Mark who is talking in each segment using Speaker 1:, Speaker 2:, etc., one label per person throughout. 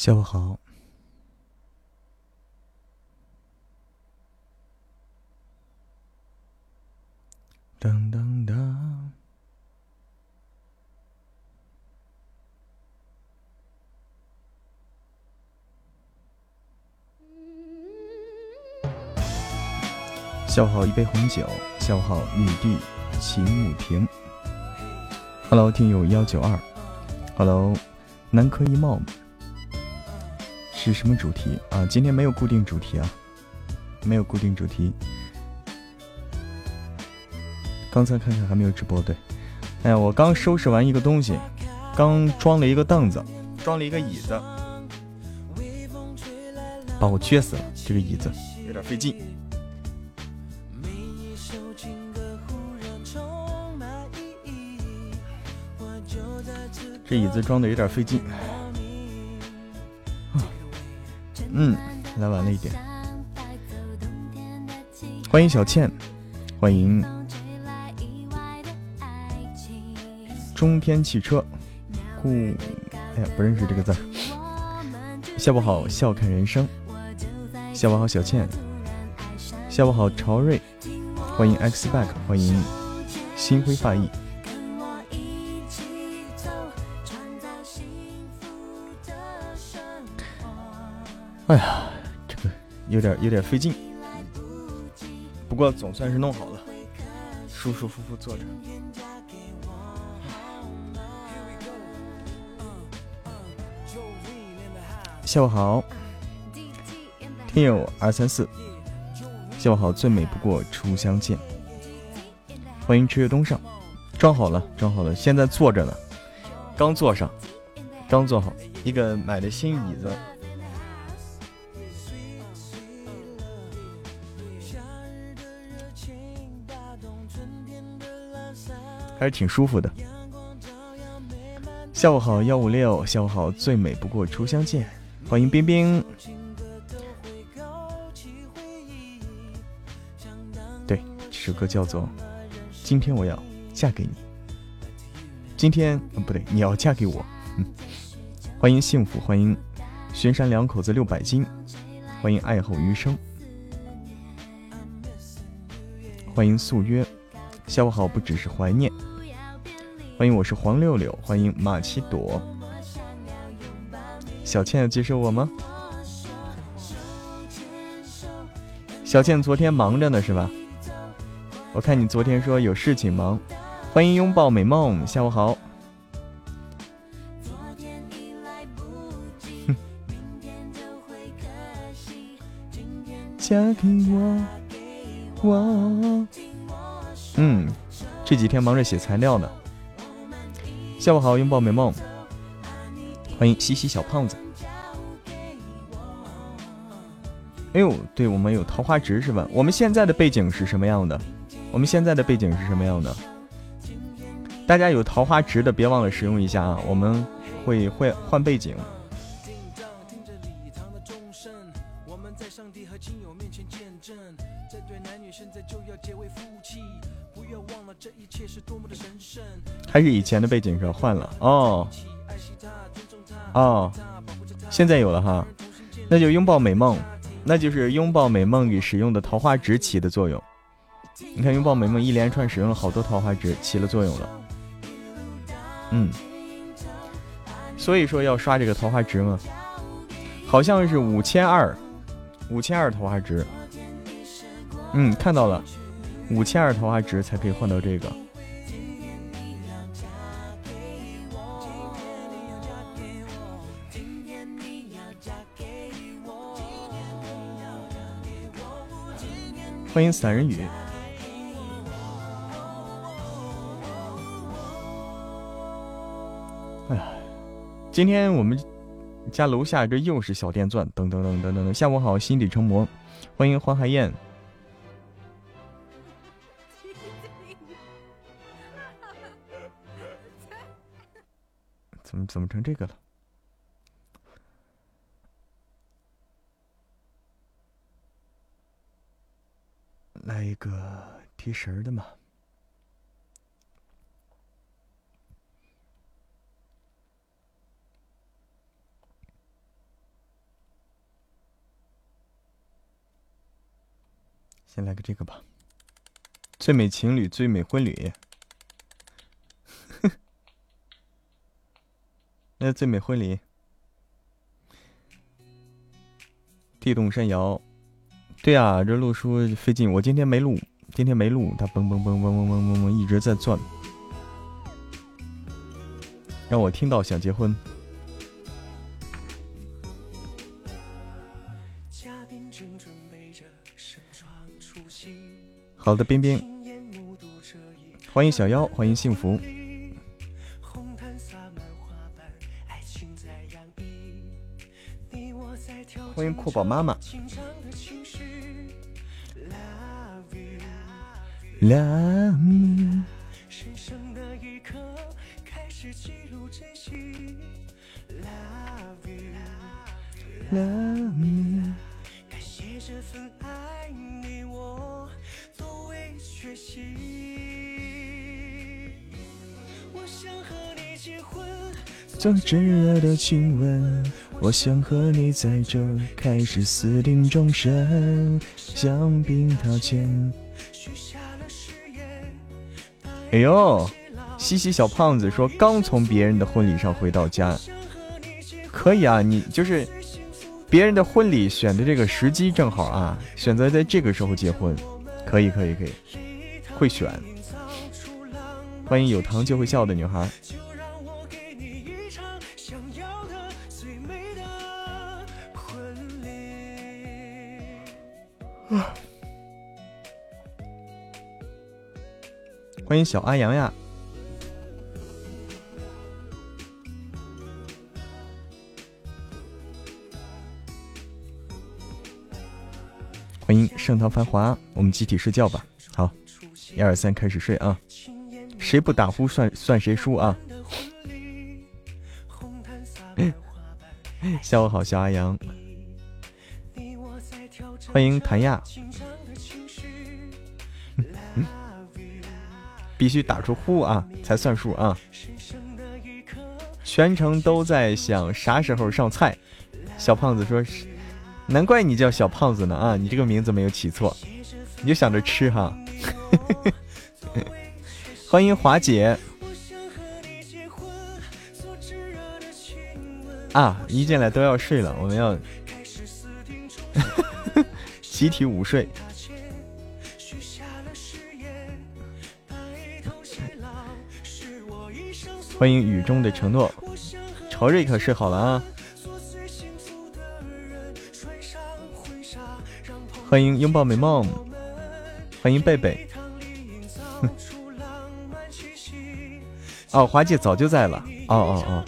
Speaker 1: 下午好。噔噔噔。下午好，一杯红酒。下午好，女帝秦慕婷。Hello，听友幺九二。Hello，南柯一貌。是什么主题啊？今天没有固定主题啊，没有固定主题。刚才看看还没有直播，对。哎呀，我刚收拾完一个东西，刚装了一个凳子，装了一个椅子，把我撅死了。这个椅子有点费劲。这椅子装的有点费劲，嗯，来晚了一点。欢迎小倩，欢迎中天汽车，故，哎呀，不认识这个字。下午好，笑看人生。下午好，小倩。下午好，朝瑞。欢迎 X back，欢迎心灰发意。哎呀，这个有点有点费劲，不过总算是弄好了，舒舒服服坐着。下午好，听友二三四，下午好，最美不过初相见。欢迎赤月东上，装好了，装好了，现在坐着呢，刚坐上，刚坐好，一个买的新椅子。还是挺舒服的。下午好，幺五六，下午好，最美不过初相见。欢迎冰冰。对，这首歌叫做《今天我要嫁给你》。今天，不对，你要嫁给我。嗯，欢迎幸福，欢迎巡山两口子六百斤，欢迎爱后余生，欢迎素约。下午好，不只是怀念。欢迎，我是黄六六。欢迎马奇朵，小倩要接受我吗？小倩昨天忙着呢，是吧？我看你昨天说有事情忙。欢迎拥抱美梦，下午好。嫁给我，我。嗯，这几天忙着写材料呢。下午好，拥抱美梦，欢迎西西小胖子。哎呦，对我们有桃花值是吧？我们现在的背景是什么样的？我们现在的背景是什么样的？大家有桃花值的，别忘了使用一下啊！我们会换换背景。还是以前的背景是？换了哦哦，现在有了哈，那就拥抱美梦，那就是拥抱美梦里使用的桃花值起的作用。你看拥抱美梦一连串使用了好多桃花值，起了作用了。嗯，所以说要刷这个桃花值嘛，好像是五千二，五千二桃花值。嗯，看到了，五千二桃花值才可以换到这个。欢迎散人雨。哎呀，今天我们家楼下这又是小电钻，噔噔噔噔噔噔。下午好，心底成魔。欢迎黄海燕。怎么怎么成这个了？个提神的嘛。先来个这个吧。最美情侣，最美婚礼。那最美婚礼。地动山摇。对啊，这录书费劲。我今天没录，今天没录，它嘣嘣嘣嘣嘣嘣嘣嘣一直在转，让我听到想结婚。好的，冰冰，欢迎小妖，欢迎幸福，欢迎酷宝妈妈。Love me，
Speaker 2: 神圣的一刻开始记录珍惜。Love
Speaker 1: you，love me，
Speaker 2: 感谢这份爱。你我从未缺席。我想和你结婚，
Speaker 1: 做炙热的亲吻。我想和你在这开始私定终身，香槟掏钱。哎呦，西西小胖子说刚从别人的婚礼上回到家，可以啊，你就是别人的婚礼选的这个时机正好啊，选择在这个时候结婚，可以可以可以，会选。欢迎有糖就会笑的女孩。欢迎小阿阳呀！欢迎盛唐繁华，我们集体睡觉吧。好，一二三，开始睡啊！谁不打呼算算谁输啊！下午好，小阿阳。欢迎谭亚。必须打出呼啊才算数啊！全程都在想啥时候上菜。小胖子说：“难怪你叫小胖子呢啊，你这个名字没有起错，你就想着吃哈。”欢迎华姐啊！一进来都要睡了，我们要 集体午睡。欢迎雨中的承诺，朝瑞可睡好了啊！欢迎拥抱美梦，欢迎贝贝。哦，花姐早就在了。哦哦哦。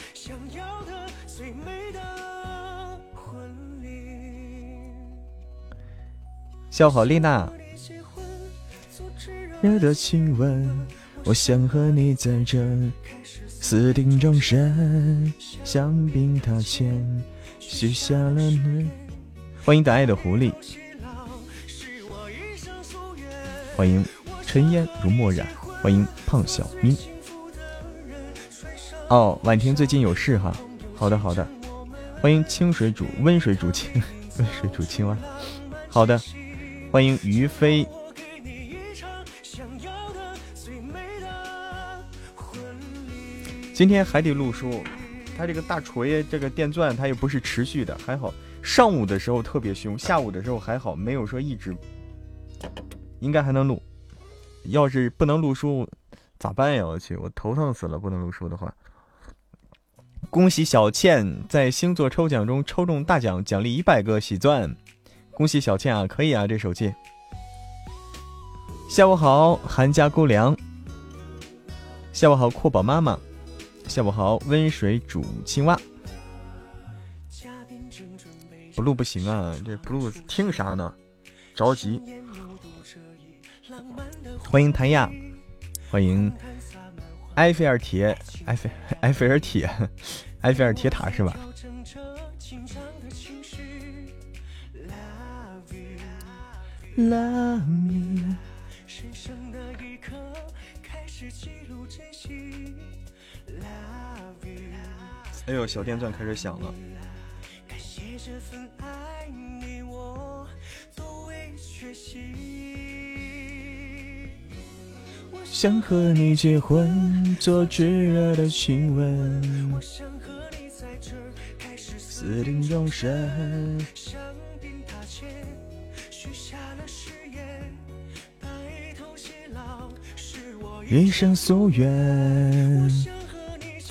Speaker 1: 笑好丽娜。热的亲吻，我想和你在这。私定终身，香槟塔前许下了诺。欢迎大爱的狐狸，欢迎尘烟如墨染，欢迎胖小咪。哦，婉婷最近有事哈。好的好的，欢迎清水煮温水煮青 温水煮青蛙。好的，欢迎于飞。今天还得录书，他这个大锤这个电钻，它又不是持续的，还好。上午的时候特别凶，下午的时候还好，没有说一直，应该还能录。要是不能录书，咋办呀？我去，我头疼死了！不能录书的话，恭喜小倩在星座抽奖中抽中大奖，奖励一百个喜钻。恭喜小倩啊，可以啊，这手气。下午好，韩家姑娘。下午好，阔宝妈妈。下午好，温水煮青蛙。不录不行啊，这不录听啥呢？着急。欢迎谭亚，欢迎埃菲尔铁，埃菲埃菲尔铁，埃菲尔铁塔是吧？哎呦小电钻开始响了。感谢这份爱你我未缺席想和你结婚做炙热的亲吻我想和在这开始私定终身我一生夙愿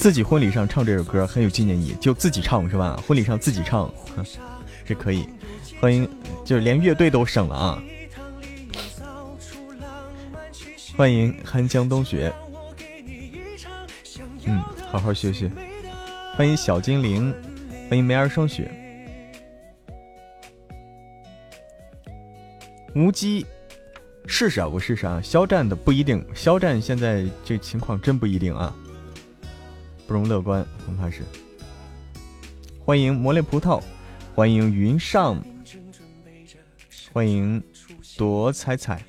Speaker 1: 自己婚礼上唱这首歌很有纪念意义，就自己唱是吧？婚礼上自己唱，这可以。欢迎，就是连乐队都省了啊。欢迎寒江冬雪，嗯，好好学学。欢迎小精灵，欢迎梅儿霜雪。无机，试试啊，我试试啊。肖战的不一定，肖战现在这情况真不一定啊，不容乐观，恐怕是。欢迎魔力葡萄，欢迎云上，欢迎朵彩彩。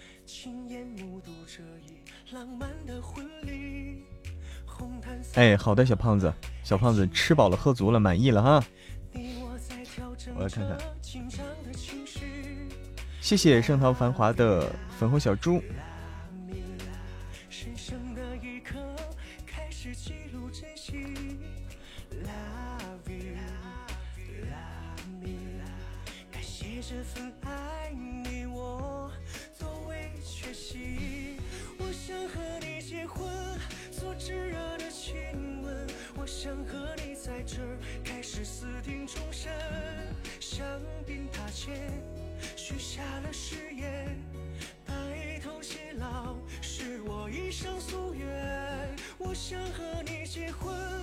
Speaker 1: 哎，好的，小胖子，小胖子吃饱了喝足了，满意了哈。我来看看，谢谢盛唐繁华的粉红小猪。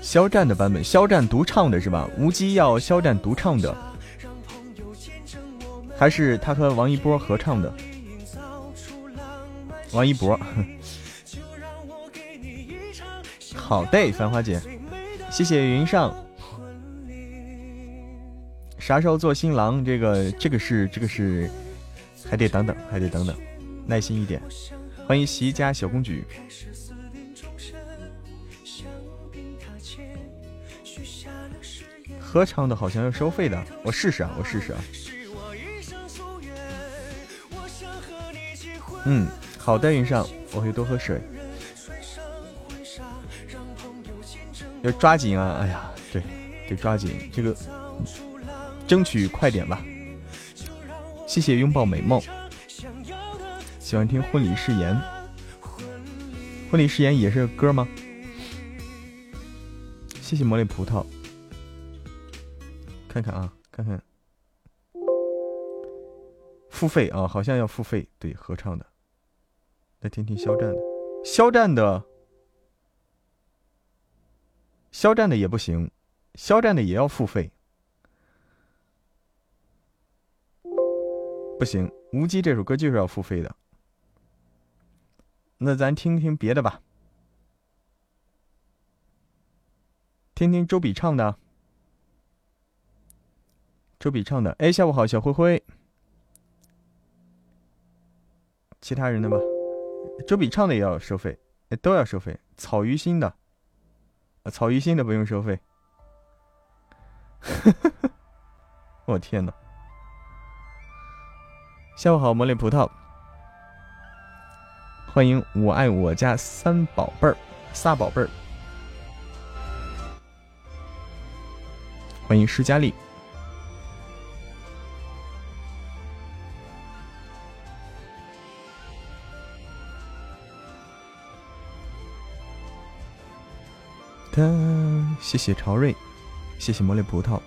Speaker 1: 肖战的版本，肖战独唱的是吧？无羁要肖战独唱的，还是他和王一博合唱的？王一博，好的，繁花姐，谢谢云上。啥时候做新郎？这个，这个是，这个是，还得等等，还得等等，耐心一点。欢迎席家小公举。合唱的好像要收费的，我试试啊，我试试啊。嗯，好的，云上，我会多喝水。要抓紧啊！哎呀，对，得抓紧，这个争取快点吧。谢谢拥抱美梦。喜欢听婚礼誓言，婚礼誓言也是歌吗？谢谢魔力葡萄。看看啊，看看，付费啊，好像要付费。对，合唱的，来听听肖战的，肖战的，肖战的也不行，肖战的也要付费，不行，无极这首歌就是要付费的。那咱听听别的吧，听听周笔畅的。周笔畅的，哎，下午好，小灰灰。其他人的吧，周笔畅的也要收费，都要收费。草鱼心的，草鱼心的不用收费。我天呐！下午好，魔力葡萄。欢迎我爱我家三宝贝儿，仨宝贝儿。欢迎施佳丽。嗯谢谢朝瑞，谢谢魔力葡萄。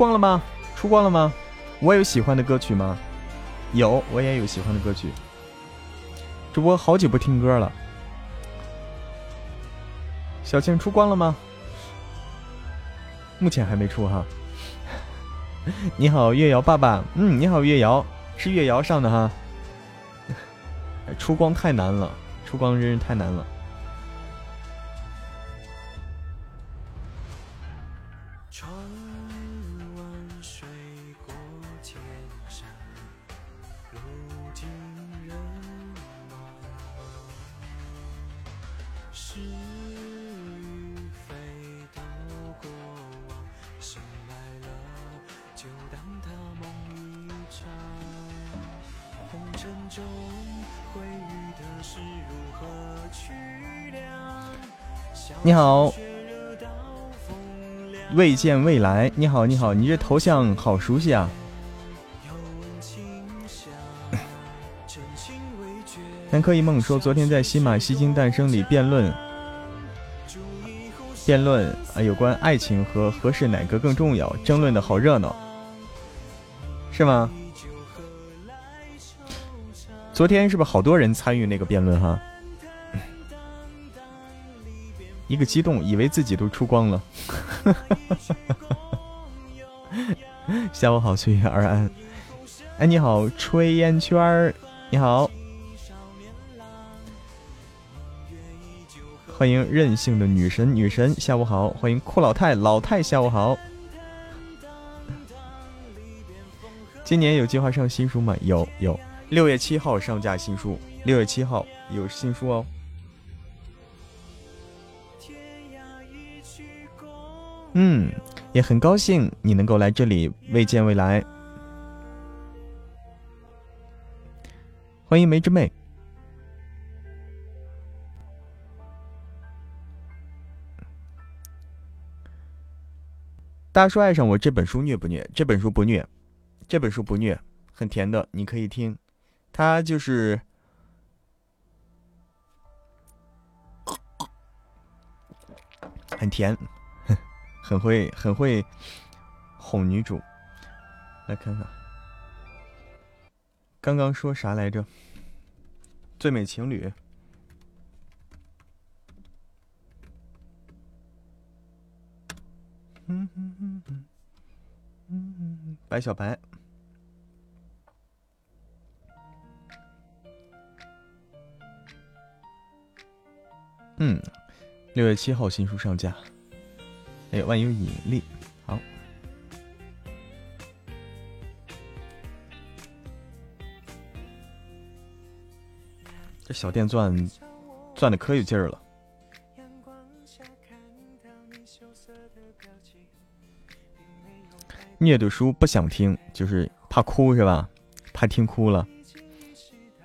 Speaker 1: 光了吗？出光了吗？我有喜欢的歌曲吗？有，我也有喜欢的歌曲。主播好久不听歌了。小倩出光了吗？目前还没出哈。你好，月瑶爸爸。嗯，你好，月瑶，是月瑶上的哈。出光太难了，出光真是太难了。你好，未见未来。你好，你好，你这头像好熟悉啊！南柯一梦说，昨天在《西马西京诞生》里辩论，辩论啊，有关爱情和合适哪个更重要，争论的好热闹，是吗？昨天是不是好多人参与那个辩论哈？一个激动，以为自己都出光了。下午好，岁月而安。哎，你好，炊烟圈儿，你好。欢迎任性的女神，女神，下午好。欢迎酷老太，老太，下午好。今年有计划上新书吗？有，有。六月七号上架新书，六月七号有新书哦。嗯，也很高兴你能够来这里，未见未来。欢迎梅之妹。大叔爱上我这本书虐不虐？这本书不虐，这本书不虐，很甜的，你可以听。他就是很甜。很会很会哄女主，来看看，刚刚说啥来着？最美情侣，嗯嗯嗯嗯嗯，白小白，嗯，六月七号新书上架。哎，万有引力，好。这小电钻钻的可有劲儿了。虐的书不想听，就是怕哭是吧？怕听哭了，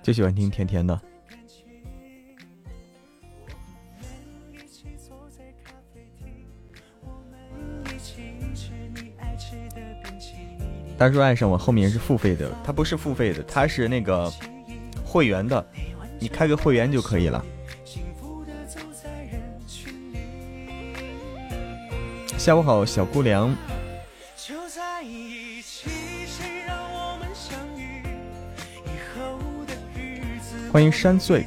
Speaker 1: 就喜欢听甜甜的。大叔爱上我后面是付费的，他不是付费的，他是那个会员的，你开个会员就可以了。下午好，小姑娘。欢迎山碎。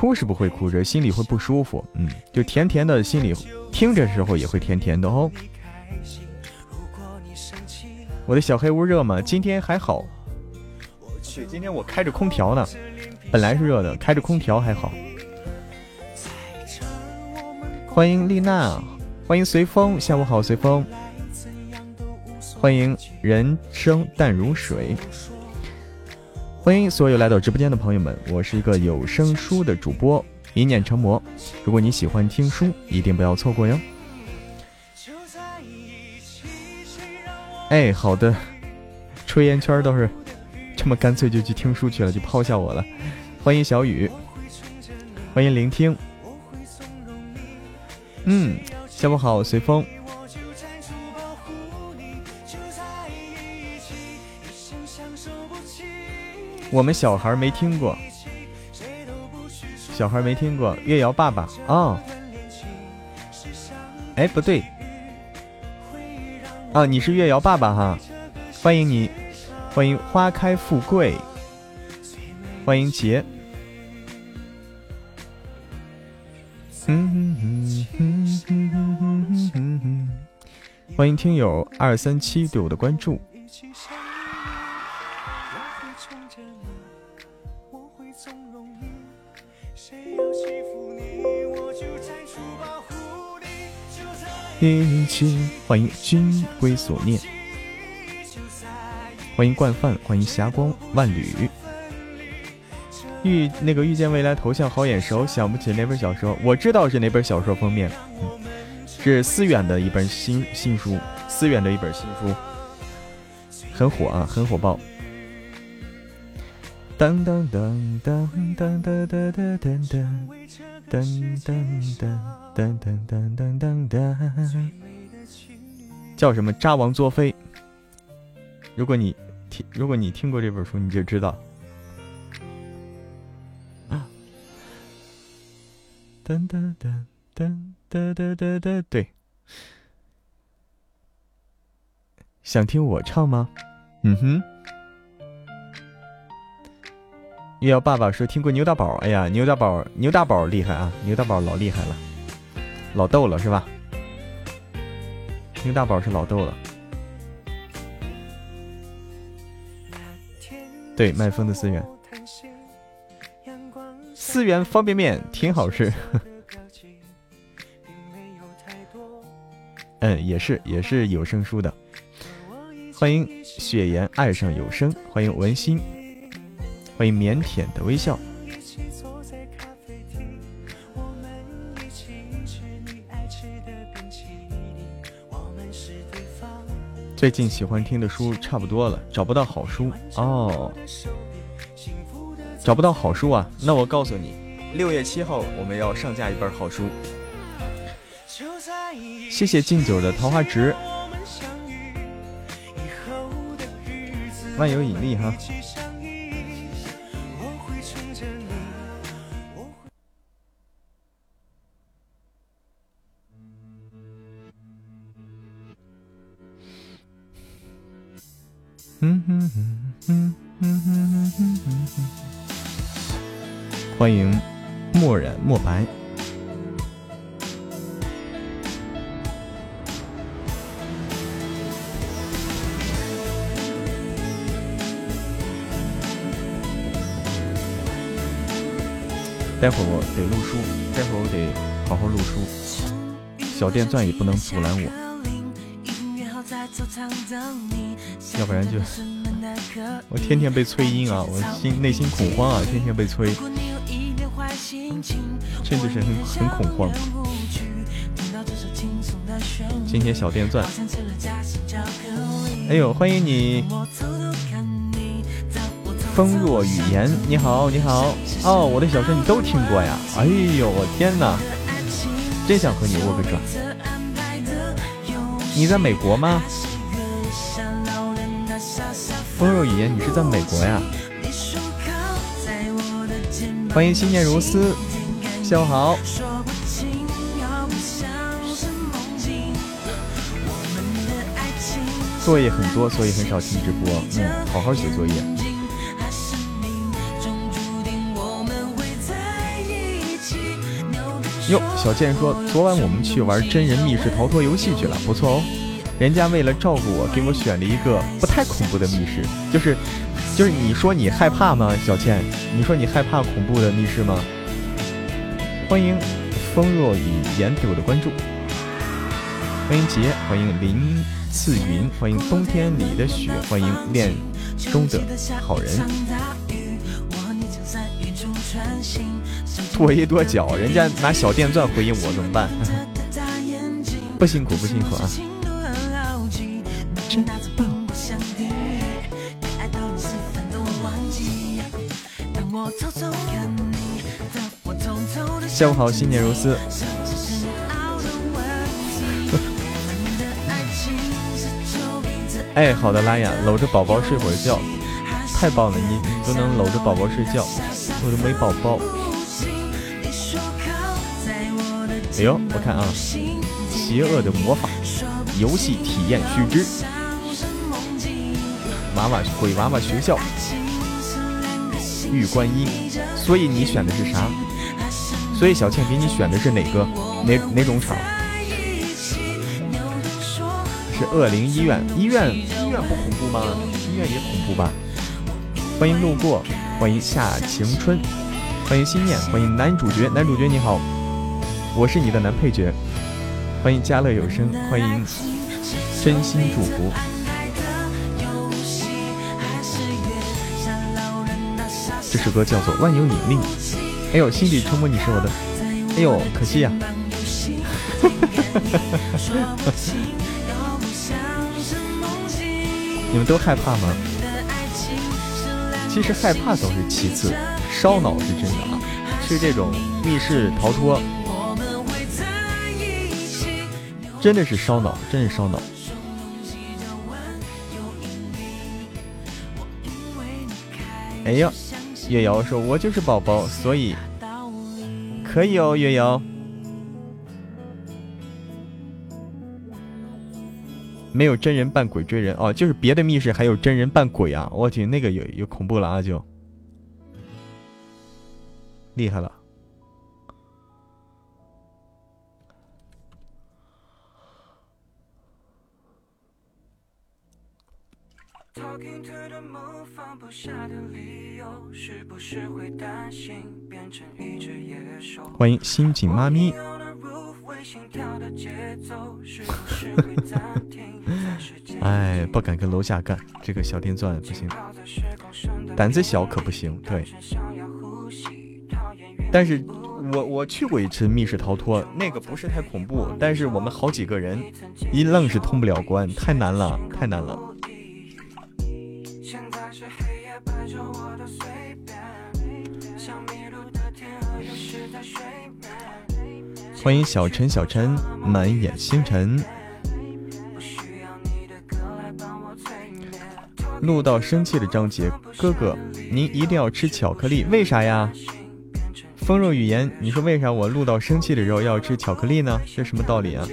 Speaker 1: 哭是不会哭着，心里会不舒服。嗯，就甜甜的，心里听着时候也会甜甜的哦。我的小黑屋热吗？今天还好。去，今天我开着空调呢，本来是热的，开着空调还好。欢迎丽娜，欢迎随风，下午好，随风。欢迎人生淡如水。欢迎所有来到直播间的朋友们，我是一个有声书的主播，一念成魔。如果你喜欢听书，一定不要错过哟。哎，好的，吹烟圈倒是这么干脆就去听书去了，就抛下我了。欢迎小雨，欢迎聆听。嗯，下午好，随风。我们小孩没听过，小孩没听过。月瑶爸爸。啊？哎，不对，啊，你是月瑶爸爸哈，欢迎你，欢迎花开富贵，欢迎杰，欢迎听友二三七对我的关注。一起欢迎君归所念，欢迎惯犯，欢迎霞光万缕。遇那个遇见未来头像好眼熟，想不起那本小说，我知道是哪本小说封面，嗯。是思远的一本新新书，思远的一本新书，很火啊，很火爆。当当当当当当当当当当。当当。噔噔噔噔噔噔噔，叫什么？渣王作废。如果你听，如果你听过这本书，你就知道。噔噔噔噔噔噔噔噔，对。想听我唱吗？嗯哼。月瑶爸爸说听过牛大宝，哎呀，牛大宝，牛大宝厉害啊！牛大宝老厉害了。老逗了是吧？牛大宝是老逗了。对，麦风的思源，思源方便面挺好吃。嗯，也是也是有声书的。欢迎雪颜爱上有声，欢迎文心，欢迎腼腆的微笑。最近喜欢听的书差不多了，找不到好书哦，找不到好书啊！那我告诉你，六月七号我们要上架一本好书。谢谢敬酒的桃花值，万有引力哈。嗯哼哼哼哼哼哼哼欢迎墨染墨白。待会儿我得录书，待会儿我得好好录书，小电钻也不能阻拦我。要不然就我天天被催音啊，我心内心恐慌啊，天天被催，真的是很很恐慌。今天小电钻，哎呦，欢迎你，风若雨言，你好你好哦，我的小说你都听过呀？哎呦我天哪，真想和你握个爪。你在美国吗？风若雨言，你是在美国呀？欢迎心念如丝，下午好。作业很多，所以很少听直播。嗯，好好写作业。哟，小健说昨晚我们去玩真人密室逃脱游戏去了，不错哦。人家为了照顾我，给我选了一个不太恐怖的密室，就是，就是你说你害怕吗，小倩？你说你害怕恐怖的密室吗？欢迎风若雨言对我的关注，欢迎杰，欢迎林次云，欢迎冬天里的雪，欢迎恋中的好人。跺一跺脚，人家拿小电钻回应我怎么办？不辛苦不辛苦啊！下午好，新年如斯。哎，好的，拉雅，搂着宝宝睡会儿觉，太棒了！你你都能搂着宝宝睡觉，我都没宝宝。哎呦，我看啊，邪恶的魔法游戏体验须知，娃娃鬼娃娃学校，玉观音。所以你选的是啥？所以小倩给你选的是哪个？哪哪种场？是恶灵医院？医院医院不恐怖吗？医院也恐怖吧？欢迎路过，欢迎夏晴春，欢迎心念，欢迎男主角，男主角你好。我是你的男配角，欢迎家乐有声，欢迎真心祝福。这首歌叫做《万有引力》。哎呦，心底触摸，你是我的。哎呦，可惜呀。你们都害怕吗？其实害怕倒是其次，烧脑是真的啊。是这种密室逃脱。真的是烧脑，真是烧脑。哎呀，月瑶说：“我就是宝宝，所以可以哦。”月瑶，没有真人扮鬼追人哦，就是别的密室还有真人扮鬼啊！我去，那个有有恐怖了啊，就厉害了。欢迎心景妈咪。哎，不敢跟楼下干，这个小电钻不行，胆子小可不行。对，但是我我去过一次密室逃脱，那个不是太恐怖，但是我们好几个人一愣是通不了关，太难了，太难了。欢迎小陈，小陈满眼星辰。录到生气的张杰哥哥，您一定要吃巧克力，为啥呀？风若语言，你说为啥我录到生气的时候要吃巧克力呢？这什么道理啊？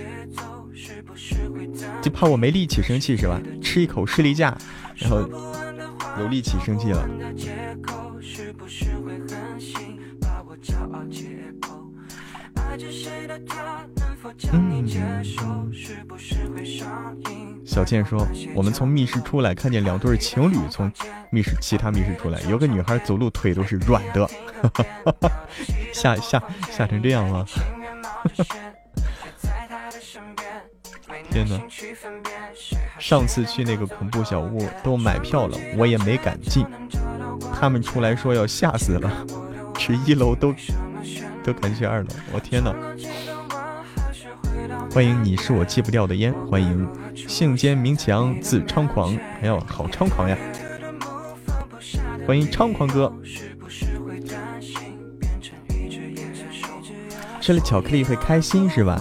Speaker 1: 就怕我没力气生气是吧？吃一口士力架，然后有力气生气了。小倩说：“我们从密室出来，看见两对情侣从密室其他密室出来，有个女孩走路腿都是软的，吓吓吓成这样了。天哪！上次去那个恐怖小屋都买票了，我也没敢进。他们出来说要吓死了，去一楼都都敢去二楼，我天哪！”欢迎你是我戒不掉的烟，欢迎性奸明强自猖狂，哎呦，好猖狂呀！欢迎猖狂哥，吃了巧克力会开心是吧？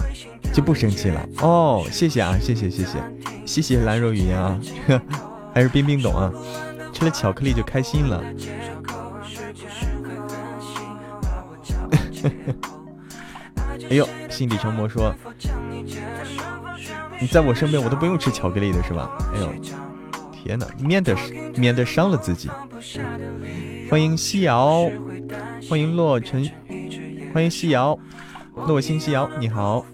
Speaker 1: 就不生气了哦，谢谢啊，谢谢谢谢谢谢兰若语言啊，还是冰冰懂啊，吃了巧克力就开心了。哎呦，心底成魔说。你在我身边，我都不用吃巧克力的是吧？哎呦，天哪，免得免得伤了自己。欢迎夕瑶，欢迎洛尘，欢迎夕瑶，洛星夕瑶，你好。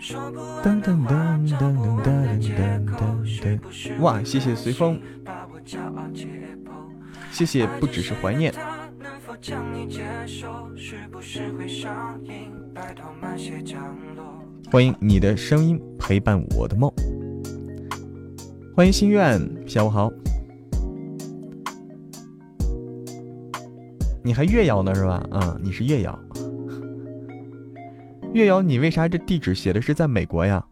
Speaker 1: 噔噔噔噔噔噔噔噔！哇，谢谢随风，谢谢不只是怀念。欢迎你的声音陪伴我的梦。欢迎心愿，下午好。你还月瑶呢是吧？嗯，你是月瑶。月瑶，你为啥这地址写的是在美国呀？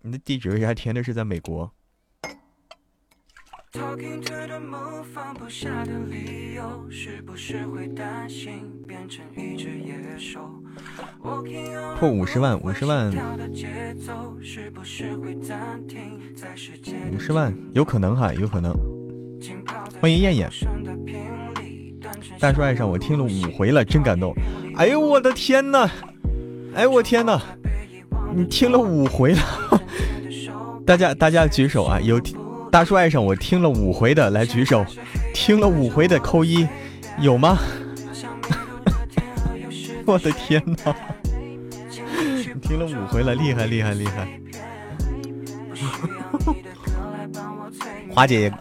Speaker 1: 你的地址为啥填的是在美国？破五十万，五十万，五十万，有可能哈，有可能。欢迎燕燕，大叔爱上我听了五回了，真感动。哎呦我的天呐！哎我天哪！你听了五回了，大家大家举手啊！有大叔爱上我听了五回的来举手，听了五回的扣一，有吗？我的天哪！听了五回了，厉害厉害厉害！华姐也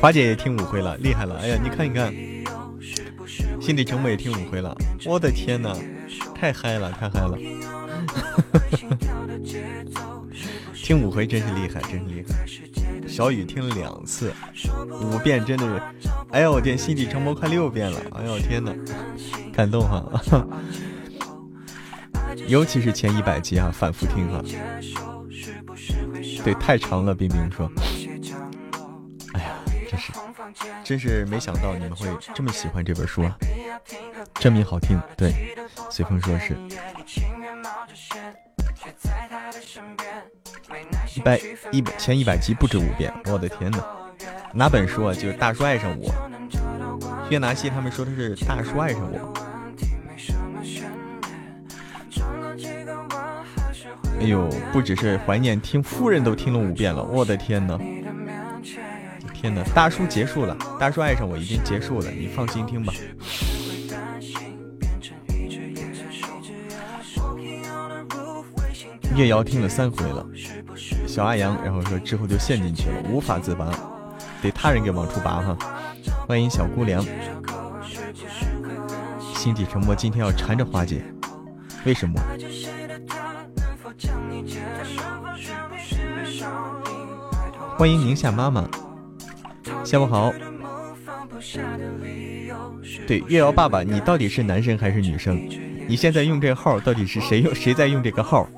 Speaker 1: 华姐也听五回了，厉害了！哎呀，你看你看，心底沉默也听五回了，我的天哪！太嗨了，太嗨了！听五回真是厉害，真是厉害。小雨听了两次，五遍真的是，哎呦我天，心底成魔快六遍了，哎呦天哪，感动哈！尤其是前一百集啊，反复听哈。对，太长了，冰冰说。哎呀，真是，真是没想到你们会这么喜欢这本书啊，这么好听，对。随风说是，一百一百前一百集不止五遍，我的天哪！哪本书啊？就是大叔爱上我。约拿西他们说的是大叔爱上我。哎呦，不只是怀念，听夫人都听了五遍了，我的天哪！天呐，大叔结束了，大叔爱上我已经结束了，你放心听吧。叶瑶听了三回了，小阿阳，然后说之后就陷进去了，无法自拔，得他人给往出拔哈。欢迎小姑娘，心底沉默，今天要缠着花姐，为什么？欢迎宁夏妈妈，下午好。对，月瑶爸爸，你到底是男生还是女生？你现在用这号，到底是谁用？谁在用这个号？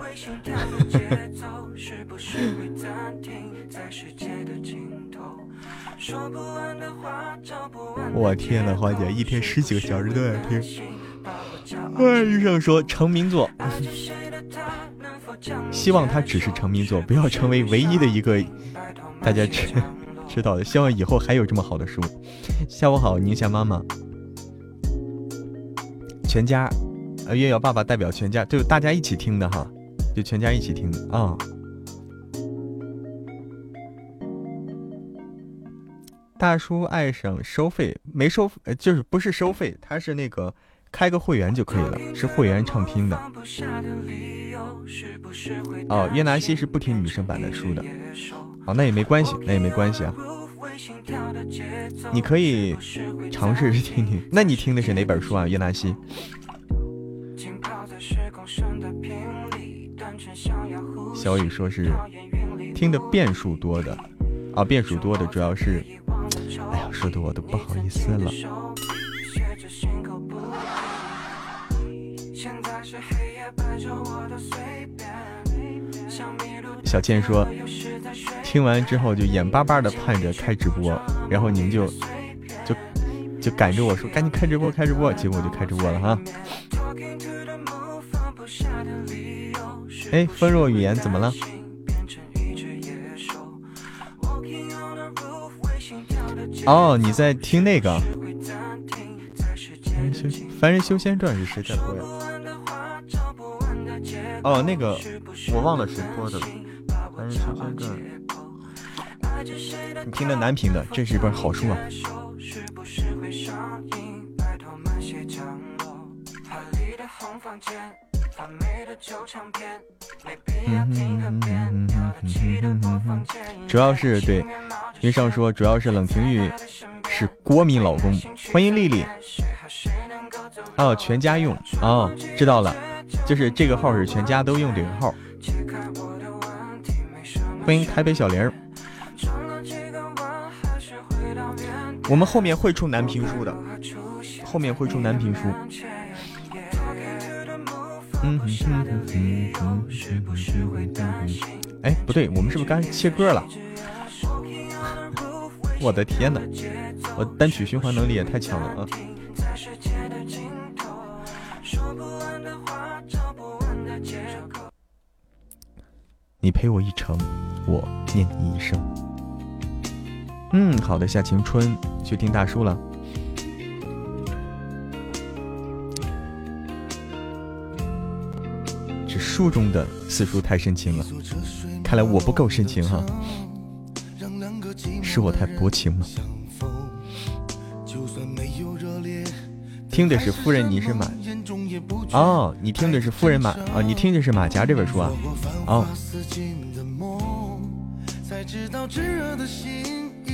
Speaker 1: 我天呐，花姐一天十几个小时都在听。哎，医生说成名作，希望他只是成名作，不要成为唯一的一个大家知知道的。希望以后还有这么好的书。下午好，宁夏妈妈，全家。呃，月瑶爸爸代表全家，就大家一起听的哈，就全家一起听啊。大叔爱上收费没收，呃就是不是收费，他是那个开个会员就可以了，是会员畅听的。哦，约拿西是不听女生版的书的，哦，那也没关系，那也没关系啊。你可以尝试着听听，那你听的是哪本书啊，约拿西？小雨说是听的变数多的啊，变数多的主要是，哎呀，说的我都不好意思了。小倩说，听完之后就眼巴巴的盼着开直播，然后您就就就赶着我说赶紧开直播开直播，结果就开直播了哈。哎，风若语言怎么了？哦，你在听那个《凡人修仙传》是谁在播呀？哦，那个我忘了谁播的了，《凡人修仙传》。你听着难听的，这是一本好书啊。主要是对云上说，主要是冷婷玉是国民老公。欢迎丽丽。哦，全家用哦，知道了，就是这个号是全家都用这个号。欢迎台北小玲。我们后面会出男评书的，后面会出男评书。嗯哼哼哼哼哎，不对，我们是不是刚切歌了？我的天哪，我单曲循环能力也太强了啊！你陪我一程，我念你一生。嗯，好的，夏晴春去听大叔了。这书中的四叔太深情了，看来我不够深情哈，是我太薄情了。听的是夫人，你是马哦，你听的是夫人马啊，你听的是马甲这本书啊，哦。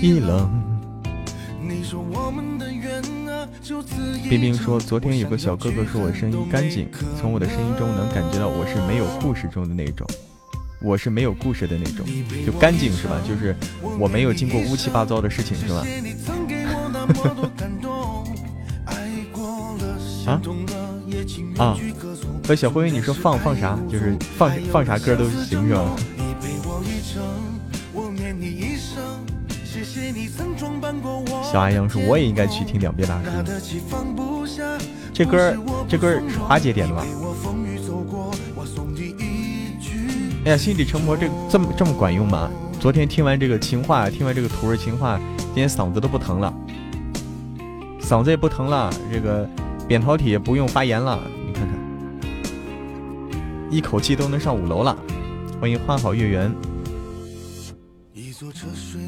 Speaker 1: 一冷。冰冰说：“昨天有个小哥哥说我声音干净，从我的声音中能感觉到我是没有故事中的那种，我是没有故事的那种，就干净是吧？就是我没有经过乌七八糟的事情是吧？”啊啊！和小灰你说放放啥？就是放放啥歌都行是吧？小阿阳说：“我也应该去听两遍大叔。”这歌这歌是花姐点的吧？哎呀，心底成魔这这么这么管用吗？昨天听完这个情话，听完这个土味情话，今天嗓子都不疼了，嗓子也不疼了，这个扁桃体也不用发炎了。你看看，一口气都能上五楼了。欢迎花好月圆。一座车水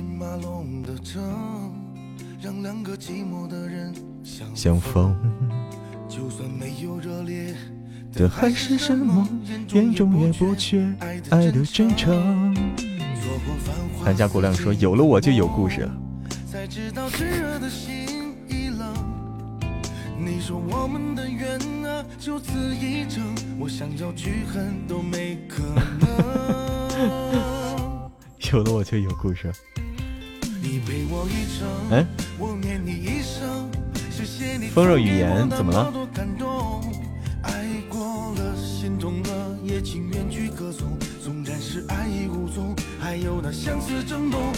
Speaker 1: 相逢，就算没有热烈的海誓山盟？眼中也不缺爱的真诚。韩家国亮说：“有了我就有故事了。”
Speaker 2: 你说我们的缘啊，就此一程，我想要去恨都没可能
Speaker 1: 有了我就有故事。哎，风若语言怎么了？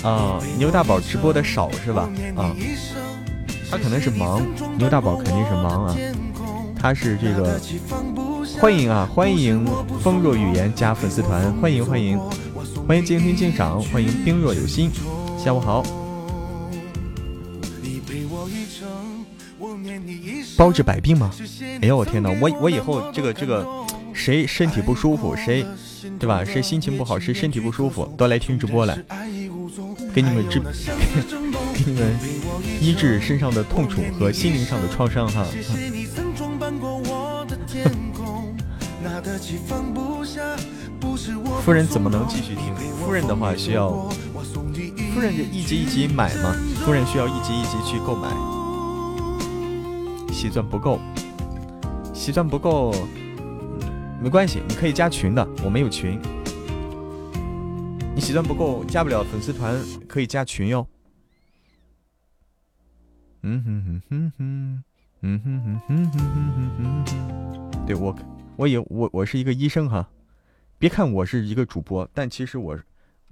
Speaker 1: 啊，牛大宝直播的少是吧？啊，他可能是忙，牛大宝肯定是忙啊。他是这个，欢迎啊，欢迎风若语言加粉丝团，欢迎欢迎欢迎静听欣赏，欢迎冰若有心。下午好，包治百病吗？哎呦我天哪！我我以后这个这个，谁身体不舒服，谁对吧？谁心情不好，谁身体不舒服，都来听直播来，给你们治，给你们医治身上的痛楚和心灵上的创伤哈。夫人怎么能继续听？夫人的话需要。夫人就一级一级买吗？夫人需要一级一级去购买。喜钻不够，喜钻不够，没关系，你可以加群的，我没有群。你喜钻不够，加不了粉丝团，可以加群哟。嗯哼哼哼哼，嗯哼哼哼哼哼哼哼。对我，我也我我是一个医生哈，别看我是一个主播，但其实我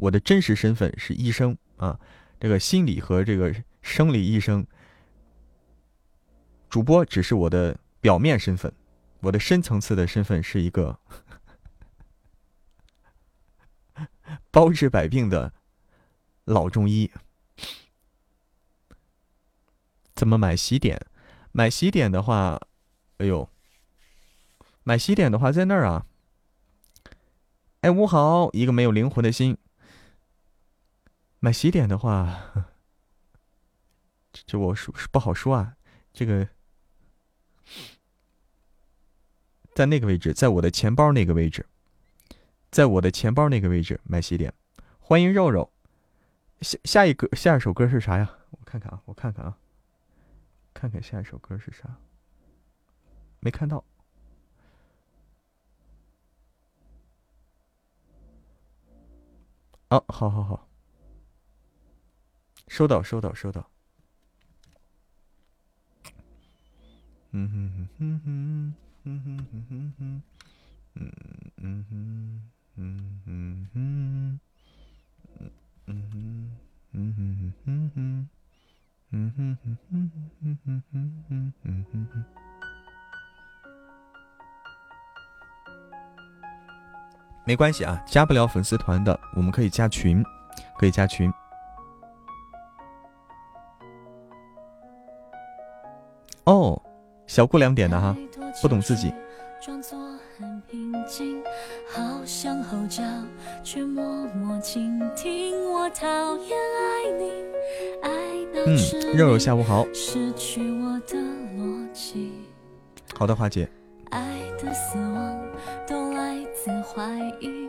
Speaker 1: 我的真实身份是医生。啊，这个心理和这个生理医生，主播只是我的表面身份，我的深层次的身份是一个 包治百病的老中医。怎么买喜点？买喜点的话，哎呦，买喜点的话在那儿啊。哎，吴好，一个没有灵魂的心。买喜点的话，这我说不好说啊。这个
Speaker 3: 在那个位置，在我的钱包那个位置，在我的钱包那个位置买喜点。欢迎肉肉。下下一个下一首歌是啥呀？我看看啊，我看看啊，看看下一首歌是啥？没看到。啊，好好好，收到收到收到。嗯哼哼哼哼哼哼哼哼哼，嗯嗯哼嗯嗯哼，嗯嗯哼嗯哼哼哼，嗯哼哼哼哼哼哼哼哼哼。没关系啊，加不了粉丝团的，我们可以加群，可以加群。哦，小姑娘点的哈，不懂自己。装作很平静，好，却默默倾听。我讨厌爱你，爱到嗯，肉肉下午好。失去我的逻辑。好的，花姐。爱的死亡都来自怀疑，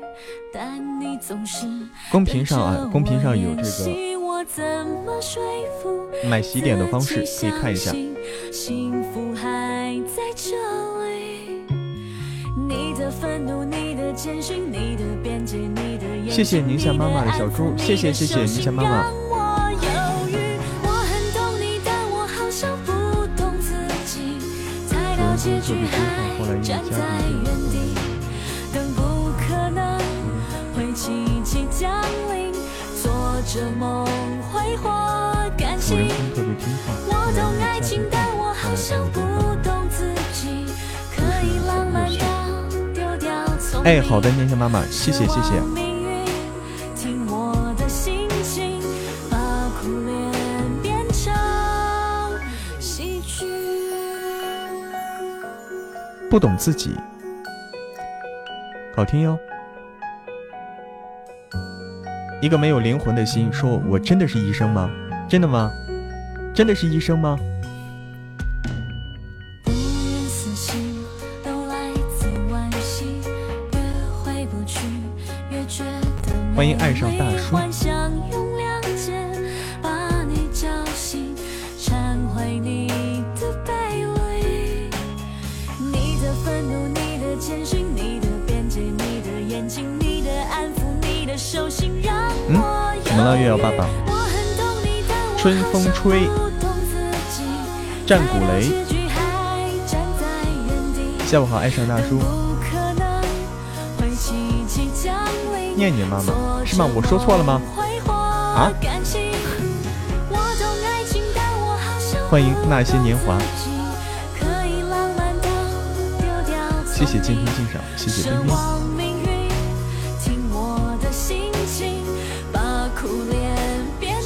Speaker 3: 但你总是。公屏上啊，公屏上有这个怎么说服买洗脸的方式可以看一下。幸福还在这里？你的愤怒你的你的你的眼谢谢宁夏妈妈的小猪谢谢谢谢宁夏妈妈。的结局还站在原地不可能会降临这梦挥霍感情，我懂爱情，但我好像不懂自己。可以浪漫到丢掉从哎，好的，年轻妈妈，谢谢谢谢。不懂自己，好听哟。一个没有灵魂的心，说我真的是医生吗？真的吗？真的是医生吗？欢迎爱上大叔。么了，月瑶爸爸？春风吹，战鼓擂。下午好，爱上大叔。念念妈妈是吗？我说错了吗？啊？欢迎那些年华。谢谢静听静赏，谢谢冰冰。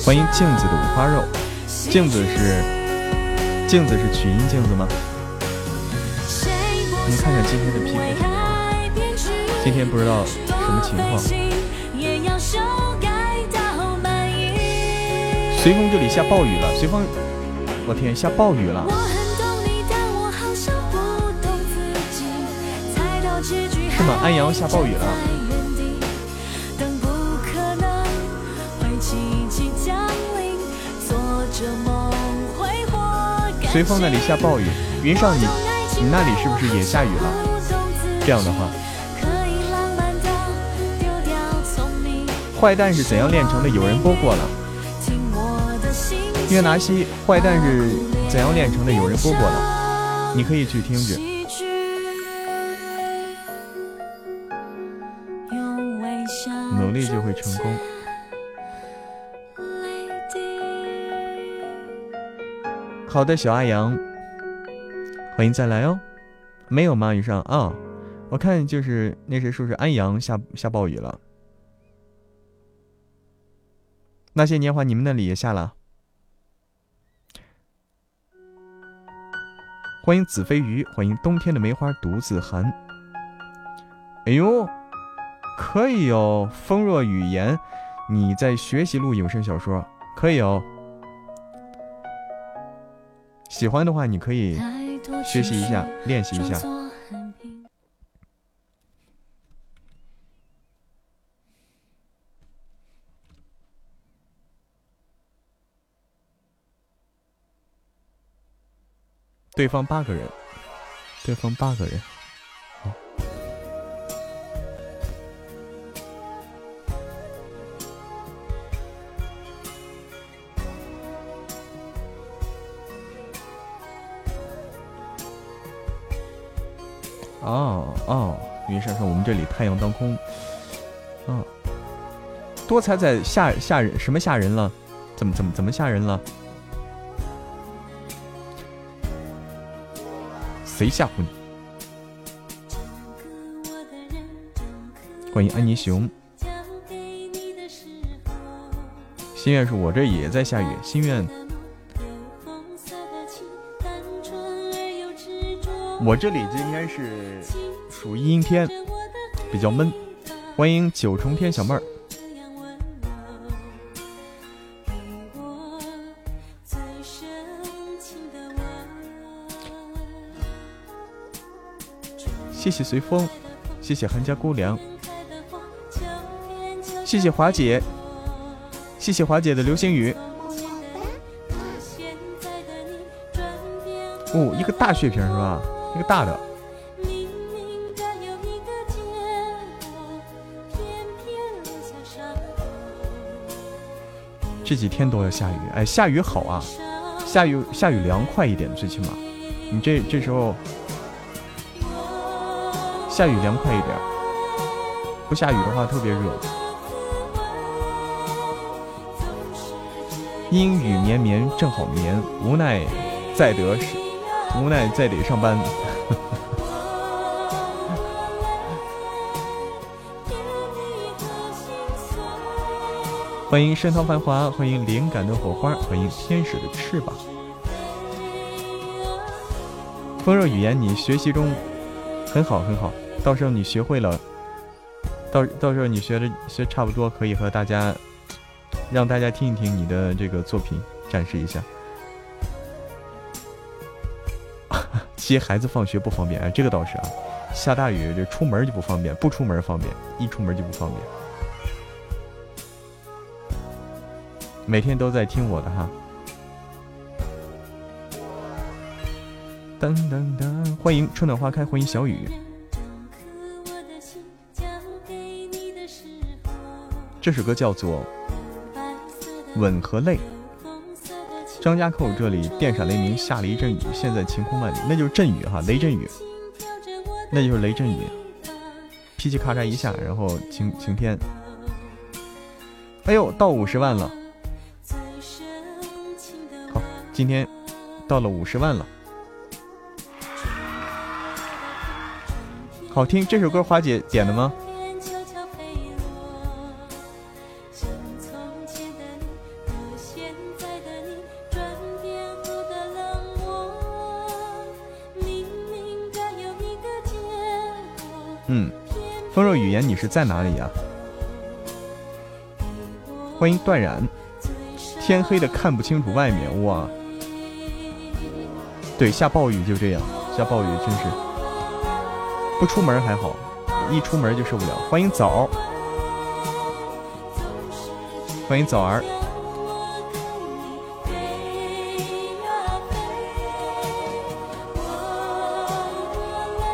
Speaker 3: 欢迎镜子的五花肉，镜子是镜子是曲音镜子吗？我们看看今天的 PK，今天不知道什么情况。随风这里下暴雨了，随风，我天，下暴雨了，是吗？安阳下暴雨了。随风那里下暴雨，云上你你那里是不是也下雨了？这样的话，坏蛋是怎样炼成的？有人播过了。约拿西，坏蛋是怎样炼成的？有人播过了，你可以去听去。努力就会成功。好的，小阿阳，欢迎再来哦。没有吗？雨上啊，我看就是那谁说是安阳下下暴雨了。那些年华，你们那里也下了。欢迎紫飞鱼，欢迎冬天的梅花独自寒。哎呦，可以哦，风若雨言，你在学习录有声小说，可以哦。喜欢的话你可以学习一下练习一下。
Speaker 1: 对方八个人对方八个人。哦哦，云闪闪，我们这里太阳当空。啊，多彩彩吓吓人，什么吓人了？怎么怎么怎么吓人了？谁吓唬你？欢迎安妮熊。心愿是我这也在下雨，心愿。我这里今天是属于阴天，比较闷。欢迎九重天小妹儿。谢谢随风，谢谢韩家姑娘，谢谢华姐，谢谢华姐的流星雨。哦，一个大血瓶是吧？一个大的，这几天都要下雨，哎，下雨好啊，下雨下雨凉快一点，最起码，你这这时候下雨凉快一点，不下雨的话特别热。阴雨绵绵正好眠，无奈再得是，无奈再得上班。欢迎盛唐繁华，欢迎灵感的火花，欢迎天使的翅膀。风若语言，你学习中很好很好，到时候你学会了，到到时候你学的学差不多，可以和大家让大家听一听你的这个作品，展示一下。接孩子放学不方便，哎，这个倒是啊，下大雨这出门就不方便，不出门方便，一出门就不方便。每天都在听我的哈，噔噔噔，欢迎春暖花开，欢迎小雨。这首歌叫做《吻和泪》。张家口这里电闪雷鸣，下了一阵雨，现在晴空万里，那就是阵雨哈，雷阵雨，那就是雷阵雨，噼叽咔嚓一下，然后晴晴天。哎呦，到五十万了。好今天到了五十万了，好听。这首歌华姐点的吗？你是在哪里呀？欢迎断然，天黑的看不清楚外面，哇！对，下暴雨就这样，下暴雨真是不出门还好，一出门就受不了。欢迎枣，欢迎枣儿，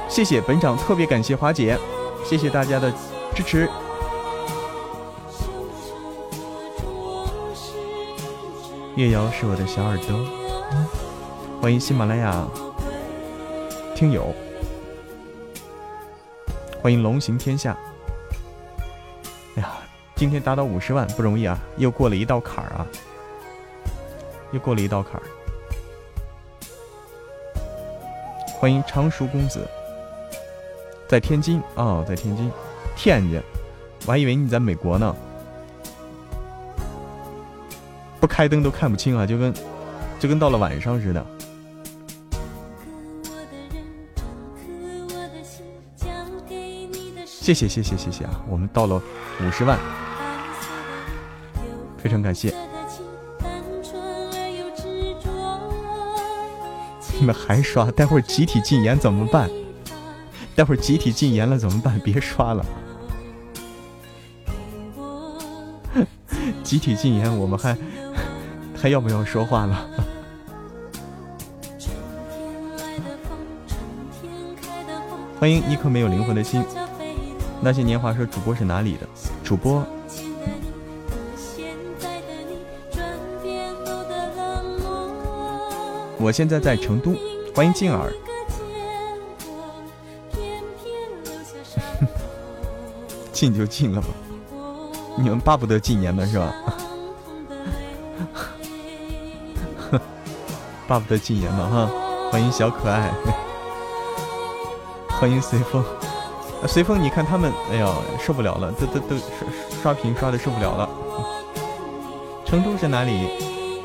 Speaker 1: 谢谢本场特别感谢华姐，谢谢大家的支持。月瑶是我的小耳朵。欢迎喜马拉雅听友，欢迎龙行天下。哎呀，今天达到五十万不容易啊，又过了一道坎儿啊，又过了一道坎儿。欢迎常熟公子，在天津啊，在天津，天津，我还以为你在美国呢。不开灯都看不清啊，就跟就跟到了晚上似的。谢谢谢谢谢谢啊！我们到了五十万，非常感谢。你们还刷？待会儿集体禁言怎么办？待会儿集体禁言了怎么办？别刷了！集体禁言，我们还还要不要说话了？
Speaker 2: 欢迎一颗没有灵魂的心。那些年华说主播是哪里的？主播，我现在在成都。欢迎静儿。进就进了吧，你们巴不得禁言呢是吧？巴不得禁言呢哈。欢迎小可爱，欢迎随风。随风，你看他们，哎呀，受不了了，都都都刷刷屏刷的受不了了。成都是哪里？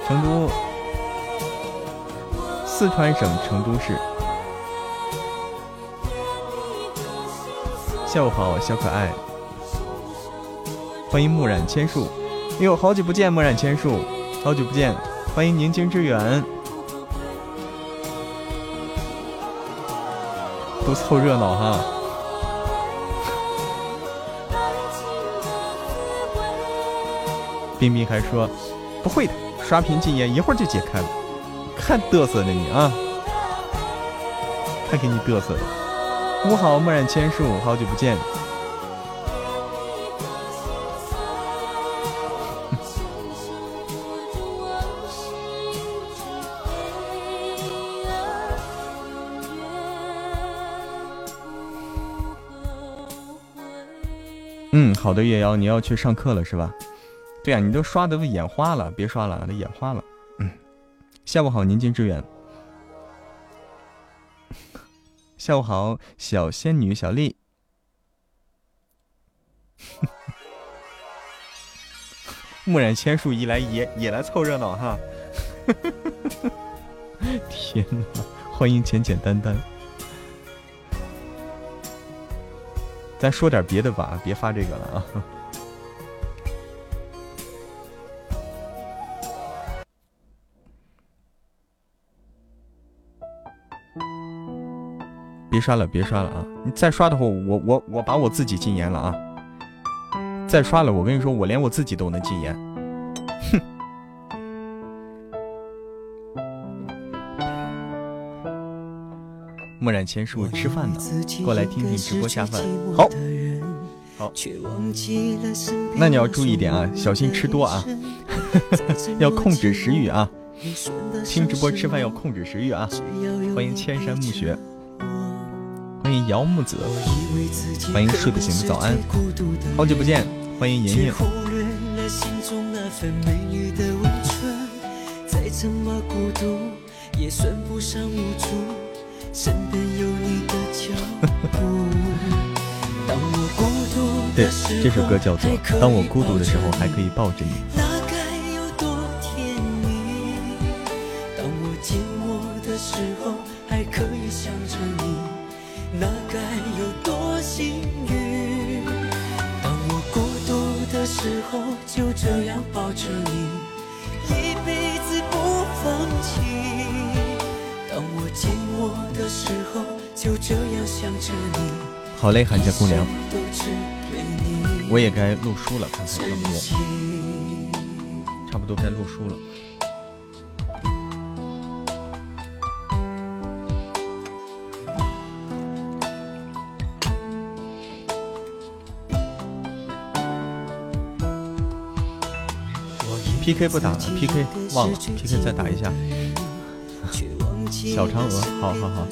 Speaker 2: 成都，四川省成都市。下午好，小可爱。欢迎木染千树，哎呦，好久不见，木染千树，好久不见。欢迎宁静致远，都凑热闹哈。冰冰还说不会的，刷屏禁言一会儿就解开了，看嘚瑟的你啊，看给你嘚瑟的。午好，木染千树，好久不见。好的，月瑶，你要去上课了是吧？对呀，你都刷的眼花了，别刷了，都眼花了。嗯，下午好，宁静致远。下午好，小仙女小丽。木染千树一来也也来凑热闹哈。天哪，欢迎简简单单。咱说点别的吧，别发这个了啊！别刷了，别刷了啊！你再刷的话，我我我把我自己禁言了啊！再刷了，我跟你说，我连我自己都能禁言。墨染千树吃饭呢，过来听听直播下饭。好，好。那你要注意点啊，小心吃多啊，要控制食欲啊。听直播吃饭要控制食欲啊。欢迎千山暮雪，欢迎姚木子，欢迎睡不醒的早安，好久不见，欢迎莹莹。身边有你的脚步。对，这首歌叫做《当我孤独的时候还可以抱着你》。嘞，寒家姑娘，我也该录书了，看看差不多，差不多该录书了。PK 不打了，PK 忘了，PK 再打一下。小嫦娥，好好好。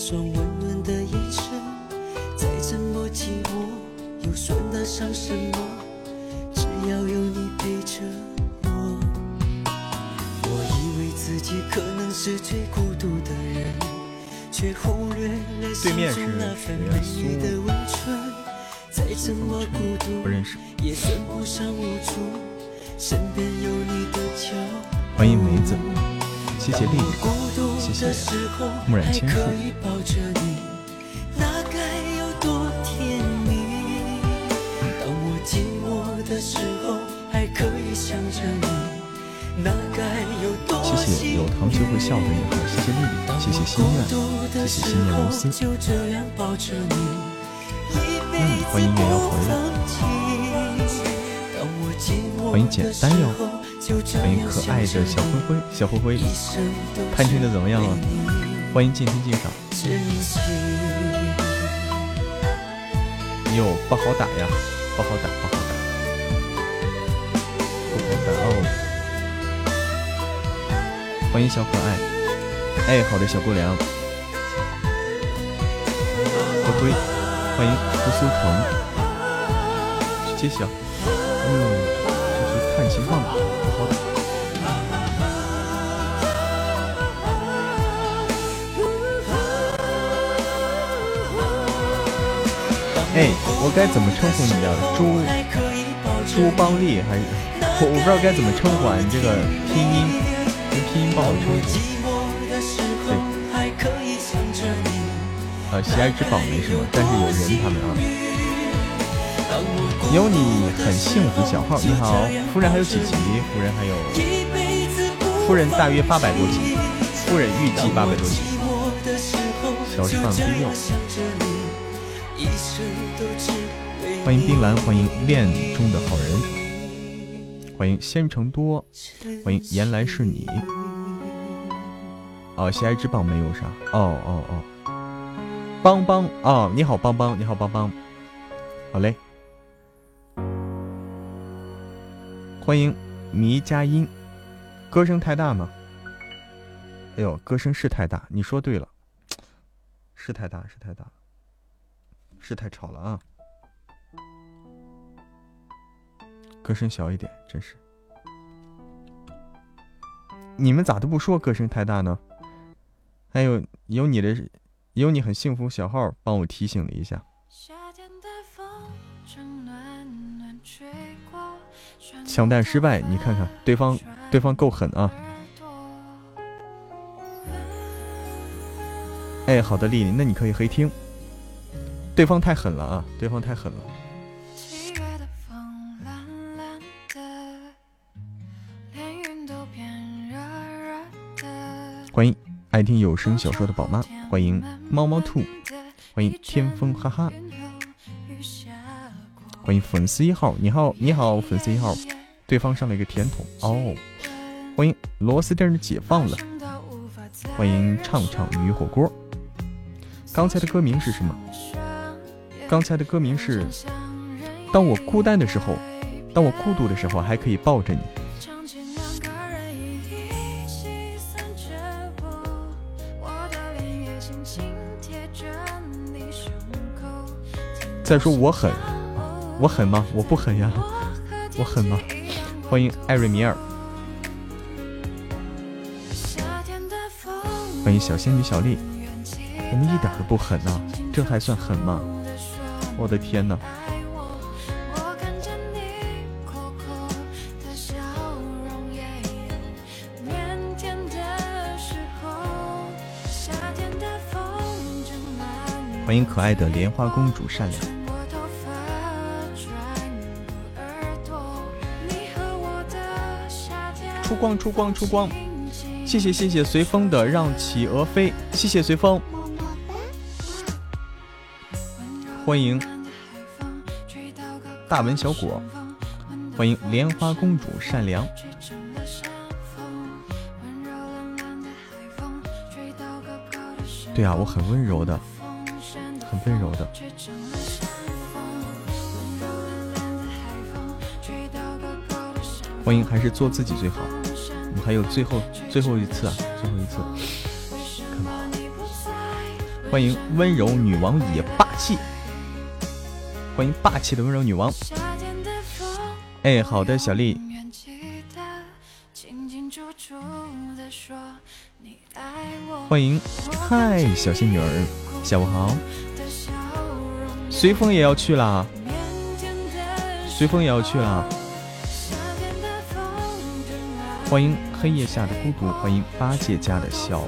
Speaker 2: 嗯，欢迎月瑶回来，欢迎简单哟。欢迎可爱的小灰灰，小灰灰，探听的怎么样了？欢迎静听静赏。
Speaker 1: 哟，不好打呀，不好打，不好打，不好打哦。欢迎小可爱，哎，好的，小姑娘，欢迎扶苏城，去揭晓。嗯，这是看情况吧，不好打。哎，我该怎么称呼你啊？朱朱邦丽还是我我不知道该怎么称呼啊？你这个拼音用拼音帮我称呼。喜爱之宝没什么，但是有人他们啊。有你很幸福，小号你好，夫人还有几级？夫人还有夫人大约八百多级，夫人预计八百多级。小胖逼六。欢迎冰蓝，欢迎恋中的好人，欢迎仙城多，欢迎原来是你。哦，喜爱之宝没有啥。哦哦哦，邦邦哦，你好邦邦，你好邦邦，好嘞。欢迎迷佳音，歌声太大吗？哎呦，歌声是太大，你说对了，是太大，是太大，是太吵了啊。歌声小一点，真是。你们咋都不说歌声太大呢？还有有你的，有你很幸福小号帮我提醒了一下。抢弹失败，你看看对方，对方够狠啊！哎，好的，丽丽，那你可以黑听。对方太狠了啊！对方太狠了。欢迎爱听有声小说的宝妈，欢迎猫猫兔，欢迎天风哈哈，欢迎粉丝一号，你好你好粉丝一号，对方上了一个甜筒哦，欢迎螺丝钉的解放了，欢迎畅畅鱼火锅，刚才的歌名是什么？刚才的歌名是当我孤单的时候，当我孤独的时候，还可以抱着你。再说我狠，我狠吗？我不狠呀，我狠吗？欢迎艾瑞米尔，欢迎小仙女小丽，我们一点都不狠呐，这还算狠吗？我的天哪！欢迎可爱的莲花公主善良。出光出光出光！谢谢谢谢随风的让企鹅飞，谢谢随风。欢迎大文小果，欢迎莲花公主善良。对啊，我很温柔的。很温柔的，欢迎，还是做自己最好。还有最后最后一次啊，最后一次，看吧。欢迎温柔女王也霸气，欢迎霸气的温柔女王。哎，好的，小丽。欢迎，嗨，小仙女儿，下午好。随风也要去啦，随风也要去啦。欢迎黑夜下的孤独，欢迎八戒家的小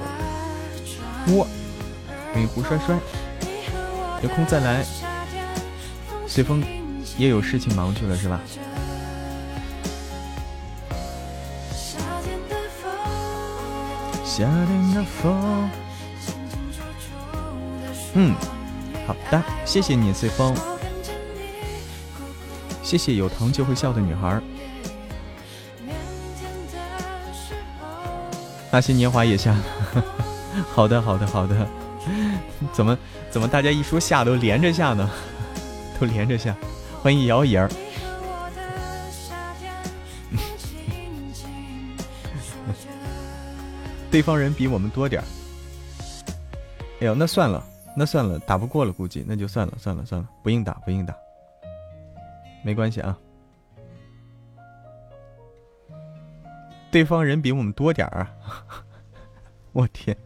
Speaker 1: 窝，欢迎胡帅帅，有空再来。随风也有事情忙去了是吧？夏天的风，嗯。好的，谢谢你，随风。谢谢有糖就会笑的女孩。那些年华也下。好的，好的，好的。怎么怎么大家一说下都连着下呢？都连着下。欢迎姚莹儿。对方人比我们多点儿。哎呦，那算了，那算了，打不过了，估计那就算了，算了，算了，不硬打，不硬打，没关系啊。对方人比我们多点儿啊！我天，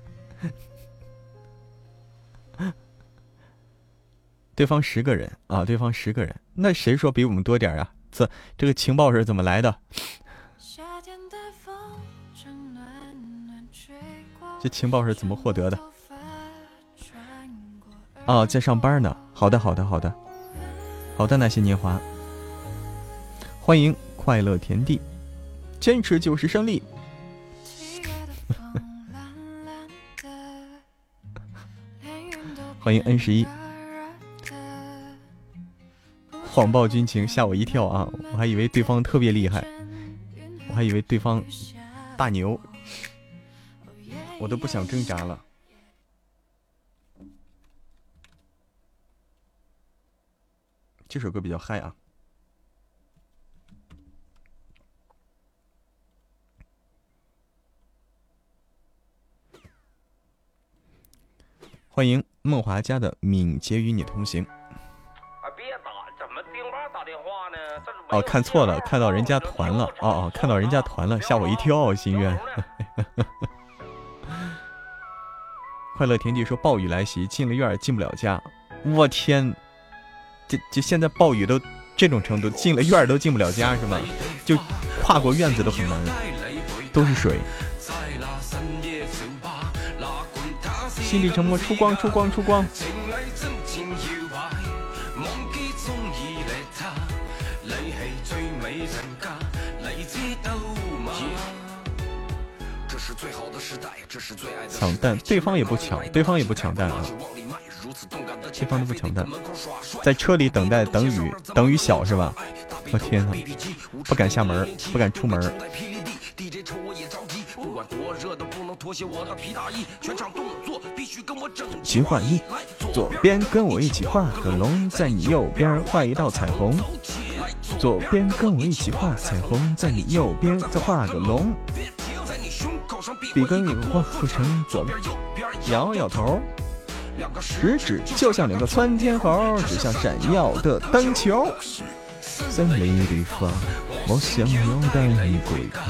Speaker 1: 对方十个人啊，对方十个人，那谁说比我们多点儿啊？这这个情报是怎么来的？这情报是怎么获得的？哦，在上班呢。好的，好的，好的，好的，那些年华，欢迎快乐田地。坚持就是胜利。欢迎 N 十一，谎报军情吓我一跳啊！我还以为对方特别厉害，我还以为对方大牛，我都不想挣扎了。这首歌比较嗨啊！欢迎梦华家的敏捷与你同行。啊别打，怎么电话打电话呢？哦，看错了，看到人家团了。哦哦，看到人家团了，吓我一跳。心愿。快乐田地说暴雨来袭，进了院进不了家。我天，这这现在暴雨都这种程度，进了院都进不了家是吗？就跨过院子都很难，都是水。心里沉默，出光，出光，出光。抢蛋，对方也不抢，对方也不抢蛋啊！对方都不抢蛋，在车里等待，等雨，等雨小是吧？我天哪，不敢下门，不敢出门。齐画一，左边跟我一起画个龙，在你右边画一道彩虹。左边跟我一起画彩虹，在你右边再画个龙。笔跟你画不成左边，摇摇头，食指就像两个窜天猴，指向闪耀的灯球。森林的风，我想要带你归家。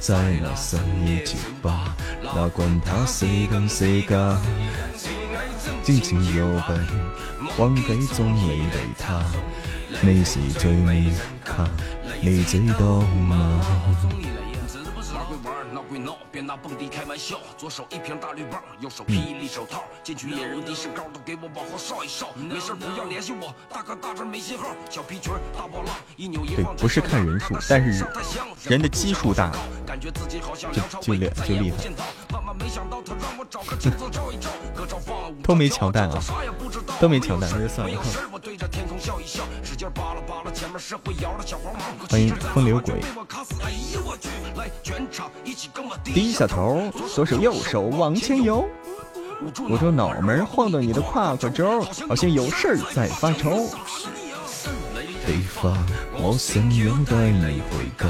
Speaker 1: 在那深夜酒吧，哪管他谁跟谁假，静静有杯，还给总理的他。你是最美卡，你知道吗？别拿蹦迪开玩笑，左手一瓶大绿棒，右手霹雳手套，进去野人的身高都给我往后稍一稍。没事不要联系我，大哥大这没信号。小皮裙大波浪，一扭一晃。对，不是看人数，但是人的基数大，就就厉就厉害。都没乔丹啊，都没乔丹，那就算了。欢迎风流鬼。低下头，左手右手往前游，捂住脑门晃动你的胯胯轴，好像有事儿在发愁。北方，我想要带你回家，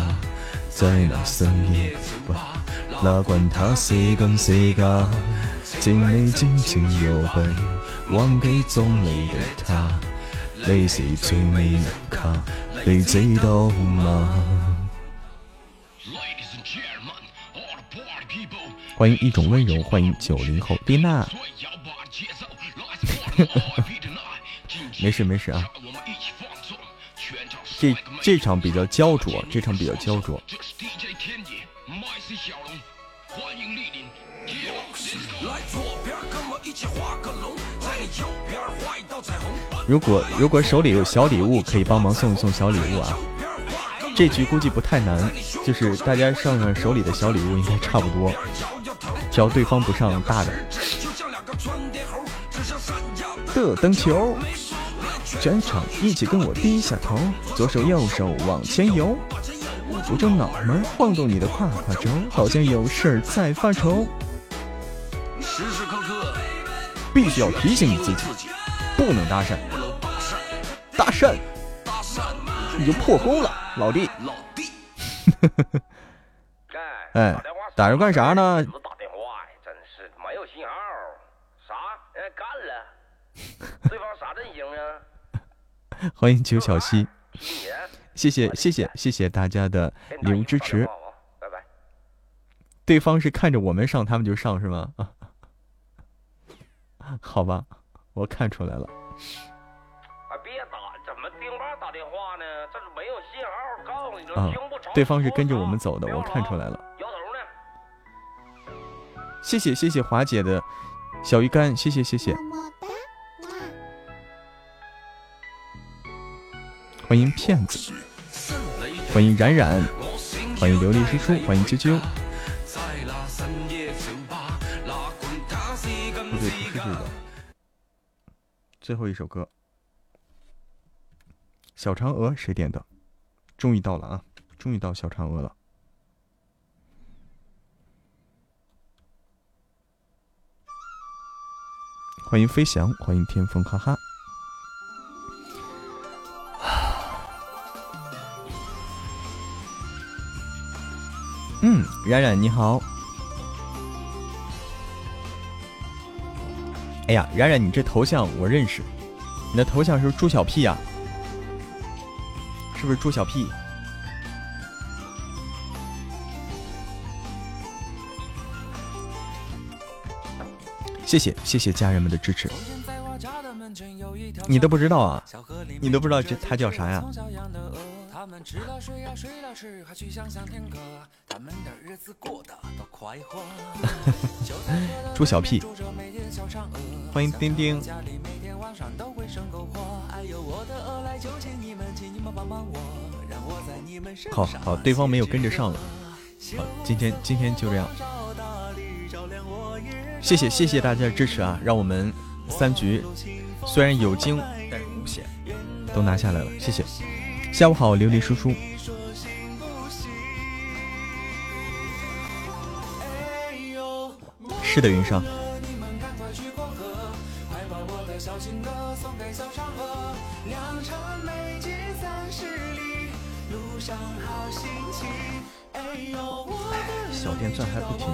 Speaker 1: 在那深夜酒吧，哪管他谁跟谁假，敬你静静有杯，还给总理的他，你是最美的卡，你知道吗？欢迎一种温柔，欢迎九零后蒂娜。没事没事啊，这这场比较焦灼，这场比较焦灼。如果如果手里有小礼物，可以帮忙送一送小礼物啊。这局估计不太难，就是大家上上手里的小礼物应该差不多。只要对方不上大的，的灯球，全场一起跟我低下头，左手右手往前游，扶着脑门晃动你的胯胯轴，好像有事儿在发愁。时时刻刻必须要提醒你自己，不能搭讪。搭讪，你就破功了，老弟。哎，打人干啥呢？打电话真是没有信号。啥？干了？对方啥阵型啊？欢迎九小溪，谢谢谢谢谢谢大家的礼物支持。拜拜。对方是看着我们上，他们就上是吗？好吧，我看出来了。啊别打，怎么丁爸打电话呢？这是没有信号，告诉你了，听不着。对方是跟着我们走的，我看出来了。摇头呢？谢谢谢谢华姐的小鱼干，谢谢谢谢。欢迎骗子，欢迎冉冉，欢迎琉璃叔叔，欢迎啾啾。不对，不是这个。最后一首歌。小嫦娥谁点的？终于到了啊！终于到小嫦娥了。欢迎飞翔，欢迎天风，哈哈。嗯，冉冉你好。哎呀，冉冉，你这头像我认识，你的头像是猪小屁呀？是不是猪小屁？谢谢谢谢家人们的支持。你都不知道啊？你都不知道这他叫啥呀？猪小屁，欢迎丁丁。好好，对方没有跟着上了。好，今天今天就这样。谢谢谢谢大家的支持啊！让我们三局虽然有惊但是无险，都拿下来了。谢谢。下午好，琉璃叔叔。是的，云上。小电钻还不停。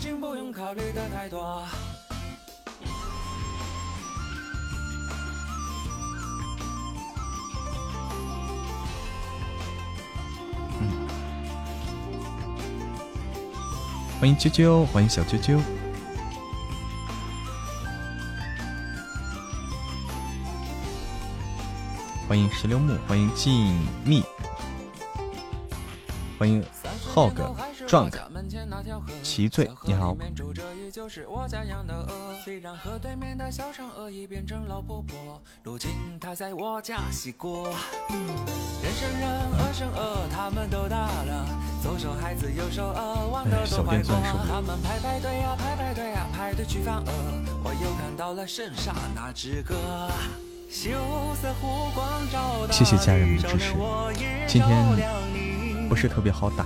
Speaker 1: 情不用考虑的太多欢迎啾啾，欢迎小啾啾。欢迎石榴木，欢迎静谧，欢迎 Hog Drunk 奇醉，你好。小电钻手。谢谢家人们的支持。今天不是特别好打。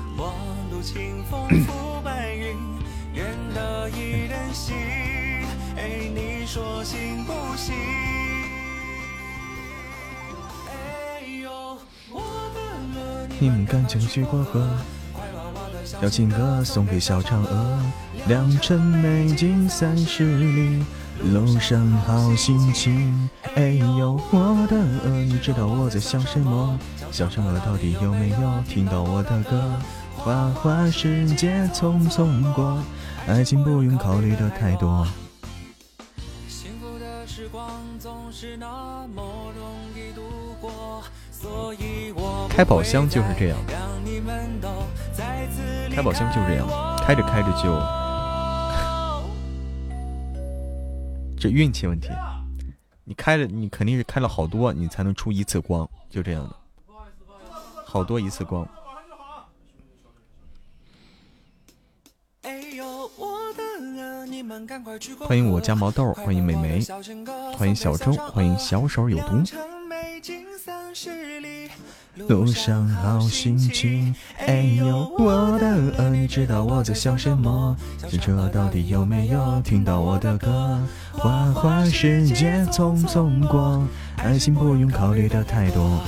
Speaker 1: 你们敢就去过河，要情歌送给小嫦娥，良辰美景三十里。路上好心情，哎呦我的鹅，你知道我在想什么？小嫦娥到底有没有听到我的歌？花花世界匆匆过，爱情不用考虑的太多。开宝箱就是这样，开宝箱就是这样，开着开着就。这运气问题，你开了，你肯定是开了好多，你才能出一次光，就这样的，好多一次光。欢迎我家毛豆，欢迎美眉，欢迎小周，欢迎小手有毒。路上好心情。哎呦，我的鹅，你知道我在想什么？这车到底有没有听到我的歌？花花世界匆匆过，爱情不用考虑的太多。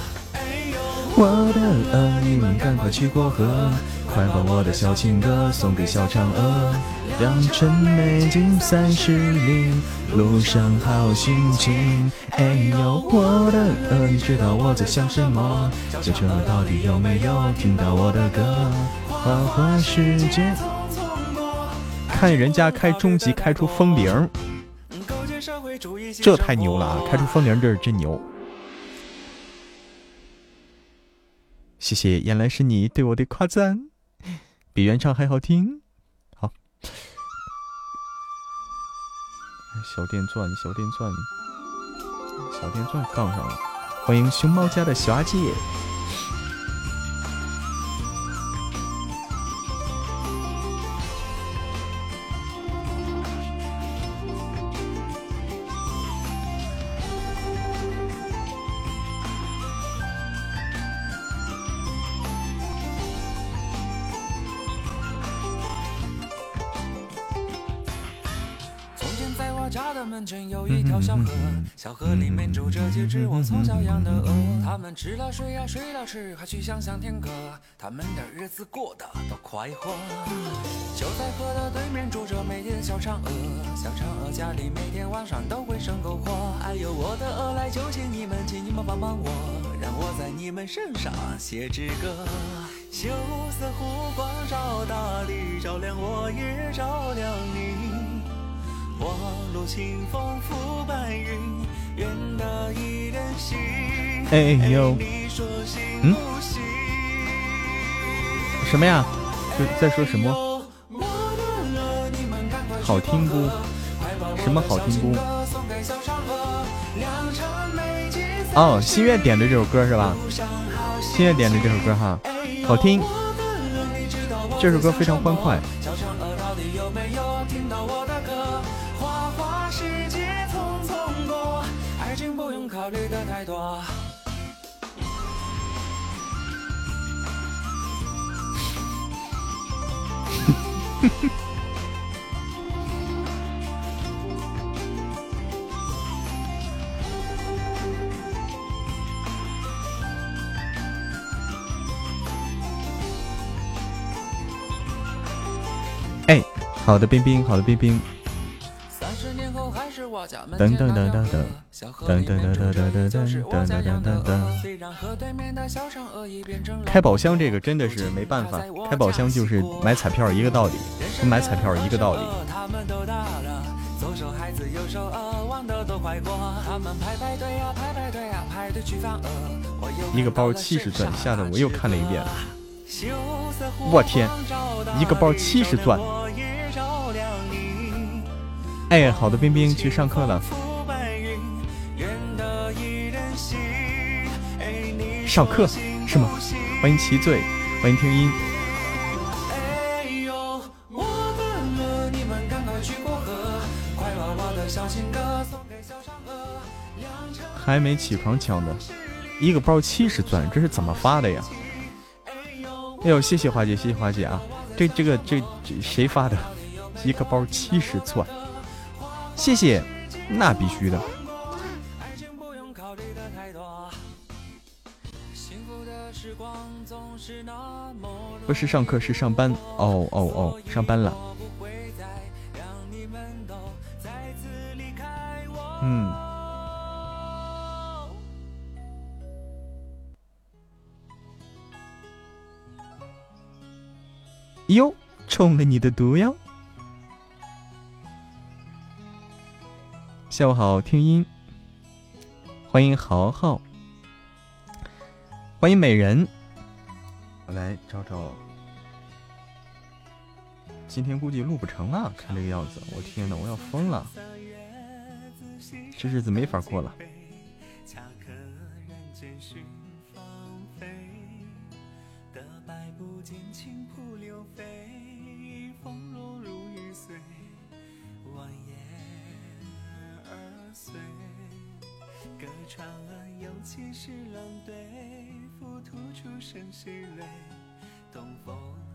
Speaker 1: 我的恶，你们赶快去过河，快把我的小情歌送给小嫦娥。良辰美景三十里，路上好心情。哎呦，我的恶，你知道我在想什么？小嫦娥到底有没有听到我的歌？花花世界，看人家开终极开出风铃，这太牛了啊！开出风铃这是真牛。谢谢，原来是你对我的夸赞，比原唱还好听。好，小电钻，小电钻，小电钻杠上了。欢迎熊猫家的小阿姐。小河小河里面住着几只我从小养的鹅，它们吃了睡呀睡了吃，还去想想天歌。它们的日子过得多快活。就在河的对面住着美丽的小嫦娥，小嫦娥家里每天晚上都会生篝火。哎呦，我的鹅来求请你们，请你们帮帮我，让我在你们身上写支歌。羞涩湖光照大地，照亮我也照亮你。望路清风拂白云。哎呦，嗯？什么呀？在说什么？好听不？什么好听不？哦，心月点的这首歌是吧？心月点的这首歌哈，好听。这首歌非常欢快。考虑的太多。哎，好的，冰冰，好的，冰冰。噔噔噔噔噔，噔噔噔噔噔噔噔噔噔噔噔噔噔。开宝箱这个真的是没办法，开宝箱就是买彩票一个道理，跟买彩票一个道理。一个包七十钻，吓得我又看了一遍。我天，一个包七十钻。哎，好的，冰冰去上课了。上课是吗？欢迎奇醉，欢迎听音。还没起床抢的，一个包七十钻，这是怎么发的呀？哎呦，谢谢花姐，谢谢花姐啊！这这个这这谁发的？一个包七十钻。谢谢，那必须的。不是上课，是上班。哦哦哦，上班了。嗯。哟，中了你的毒药。下午好，听音，欢迎豪豪，欢迎美人，我来找找，今天估计录不成了，看这个样子，我天呐，我要疯了，这日子没法过了。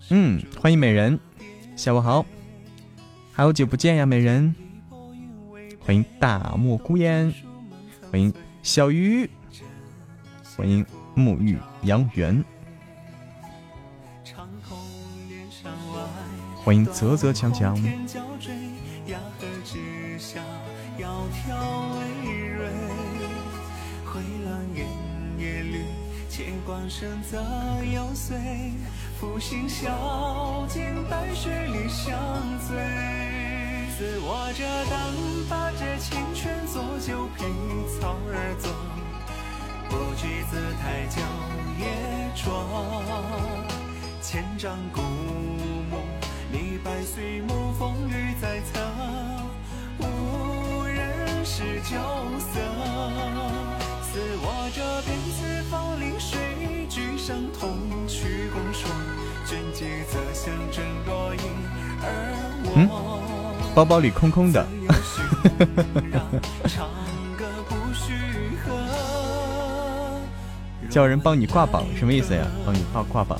Speaker 2: 嗯，欢迎美人，下午好，好久不见呀，美人。欢迎大漠孤烟，欢迎小鱼，欢迎沐浴阳圆，欢迎啧啧强强。生则有岁，负心笑尽白雪里相随。似我这等把这青春做酒，瓶草儿坐，不惧姿态娇也妆。千丈古木，逆百岁，暮风雨。在侧无人识，酒色似我这。嗯，包包里空空的。叫人帮你挂榜，什么意思呀？帮你挂挂榜。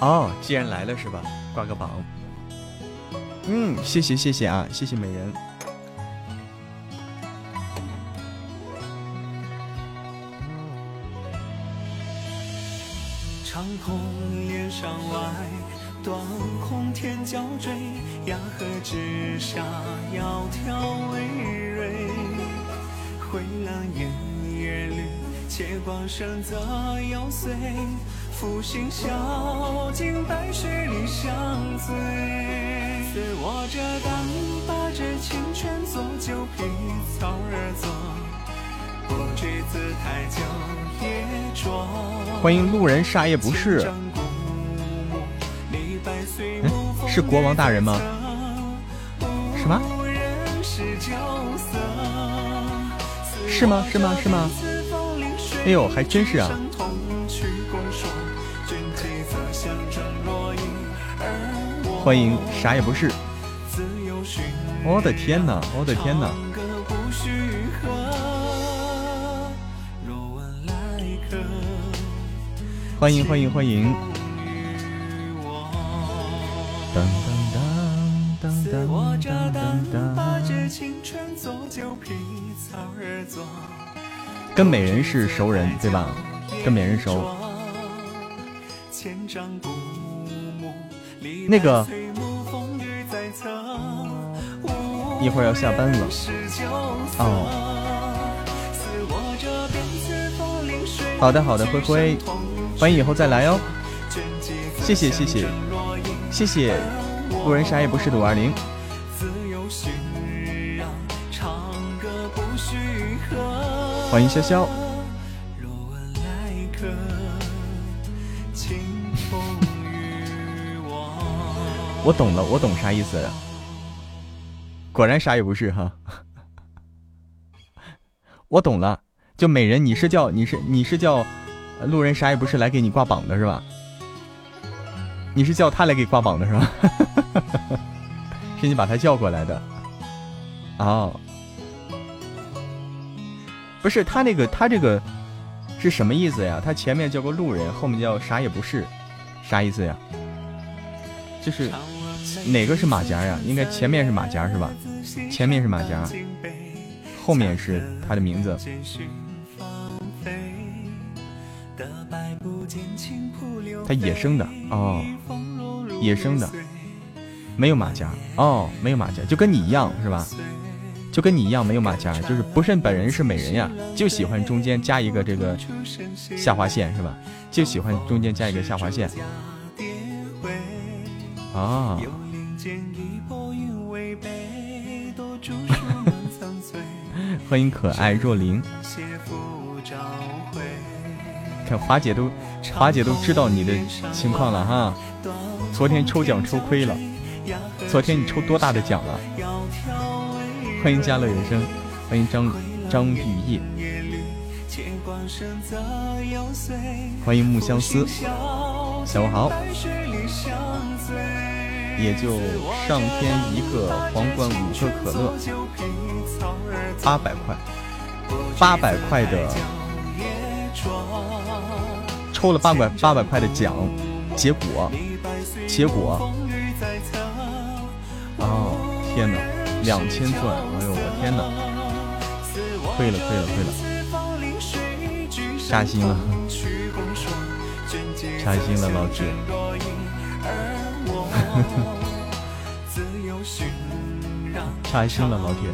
Speaker 2: 哦，既然来了是吧？挂个榜。嗯，谢谢谢谢啊，谢谢美人。长空连上外，断空天角坠，崖河之下，窈窕为蕊。灰蓝烟叶绿，且光生则又碎。白雪里相醉。自握着单把这清泉作酒，凭草不惧姿态。欢迎路人，啥也不是。嗯，是国王大人吗？什么？是吗？是吗？是吗？哎呦，还真是啊。欢迎啥也不是，我的天哪，我的天哪！欢迎欢迎欢迎！跟美人是熟人对吧？跟美人熟。那个。一会儿要下班了，哦。好的好的，灰灰，欢迎以后再来哦。谢谢谢谢谢谢，路人啥也不是的五二零。欢迎潇潇。我懂了，我懂啥意思。果然啥也不是哈，我懂了，就美人，你是叫你是你是叫路人啥也不是来给你挂榜的是吧？你是叫他来给挂榜的是吧？是你把他叫过来的？哦，不是他那个他这个是什么意思呀？他前面叫个路人，后面叫啥也不是，啥意思呀？就是哪个是马甲呀？应该前面是马甲是吧？前面是马甲，后面是他的名字。他野生的哦，野生的，没有马甲哦，没有马甲，就跟你一样是吧？就跟你一样没有马甲，就是不慎本人是美人呀，就喜欢中间加一个这个下划线是吧？就喜欢中间加一个下划线。啊。欢迎可爱若琳，看华姐都华姐都知道你的情况了哈。昨天抽奖抽亏了，昨天你抽多大的奖了？欢迎家乐人生，欢迎张张雨夜。欢迎木相思，下午好。也就上天一个皇冠，五个可乐，八百块，八百块的，抽了八百八百块的奖，结果，结果，哦，天哪，两千钻，哎呦我天哪，亏了亏了亏了，扎心了，扎心了，老铁。开心了，老铁。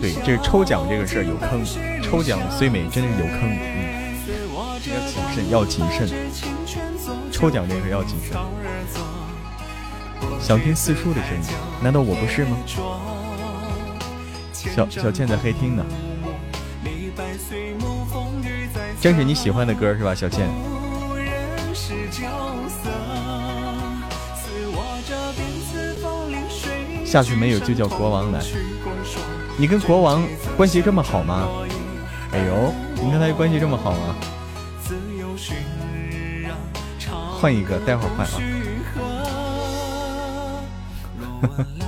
Speaker 2: 对，这抽奖这个事儿有坑，抽奖虽美，真是有坑，嗯，要谨慎，要谨慎，抽奖这个要谨慎。想听四叔的声音，难道我不是吗？小小倩在黑厅呢，正是你喜欢的歌是吧？小倩。下去没有就叫国王来。你跟国王关系这么好吗？哎呦，你跟他关系这么好吗？换一个，待会儿换啊。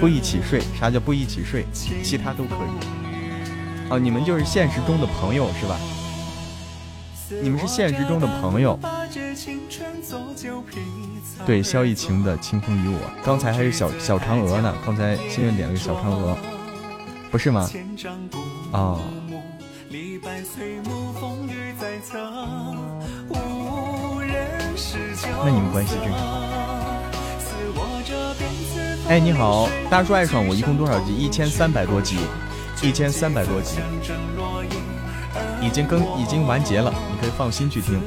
Speaker 2: 不一起睡？啥叫不一起睡？其他都可以。哦，你们就是现实中的朋友是吧？你们是现实中的朋友。对，萧逸晴的《清风与我》，刚才还是小小嫦娥呢。刚才心愿点了个小嫦娥，不是吗？啊。那你们关系真是好。哎，你好，大叔爱上我，一共多少集？一千三百多集，一千三百多集，已经更已经完结了，你可以放心去听。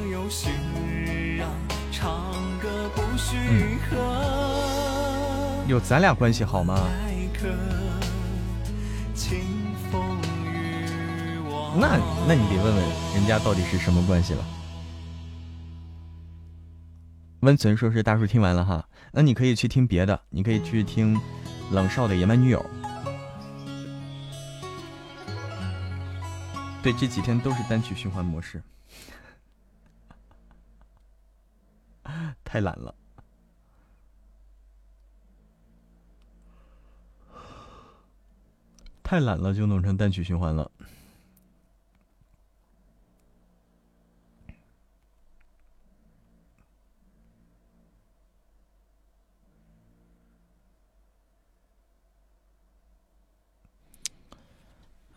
Speaker 2: 嗯，有咱俩关系好吗？那那你得问问人家到底是什么关系了。温存说是大叔听完了哈，那你可以去听别的，你可以去听冷少的野蛮女友。对，这几天都是单曲循环模式，太懒了。太懒了，就弄成单曲循环了。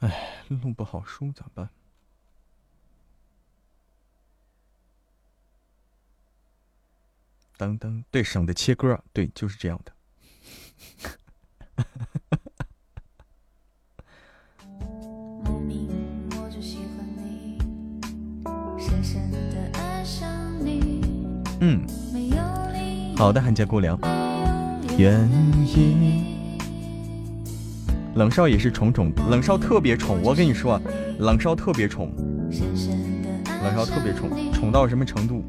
Speaker 2: 哎，录不好书咋办？噔噔，对，省得切歌，对，就是这样的。嗯，好的，寒家姑娘，愿意。冷少也是宠宠，冷少特别宠。我跟你说，冷少特别宠，冷少特别宠，宠到什么程度？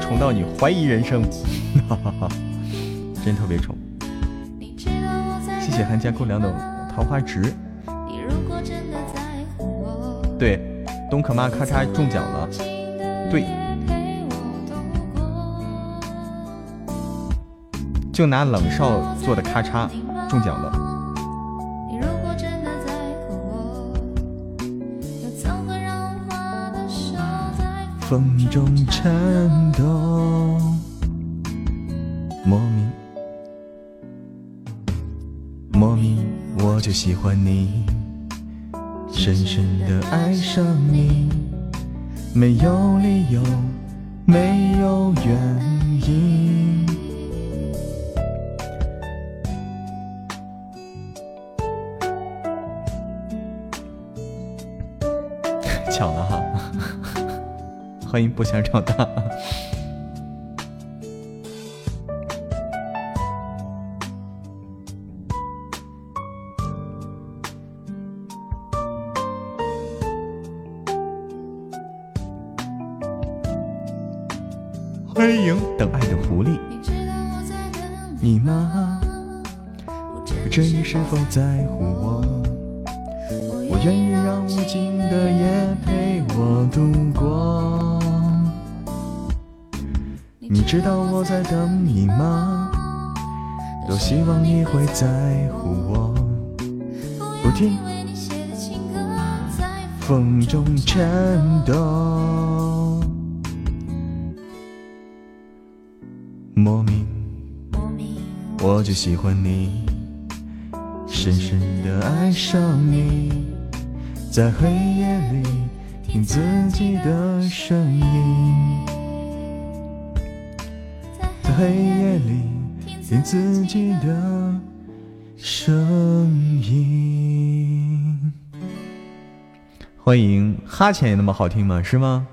Speaker 2: 宠到你怀疑人生，哈哈哈，真特别宠。谢谢寒家姑娘的桃花值。对，东可妈咔嚓中奖了。对，就拿冷少做的咔嚓中奖了。风中颤抖，莫名。
Speaker 1: 莫名我就喜欢你，深深的爱上你，没有理由，没有原因。欢迎不想长大。风中颤抖。莫名，我就喜欢你，深深的爱上你，在黑夜里听自己的声音，在黑夜里听自己的声音。欢迎哈欠也那么好听吗？是吗？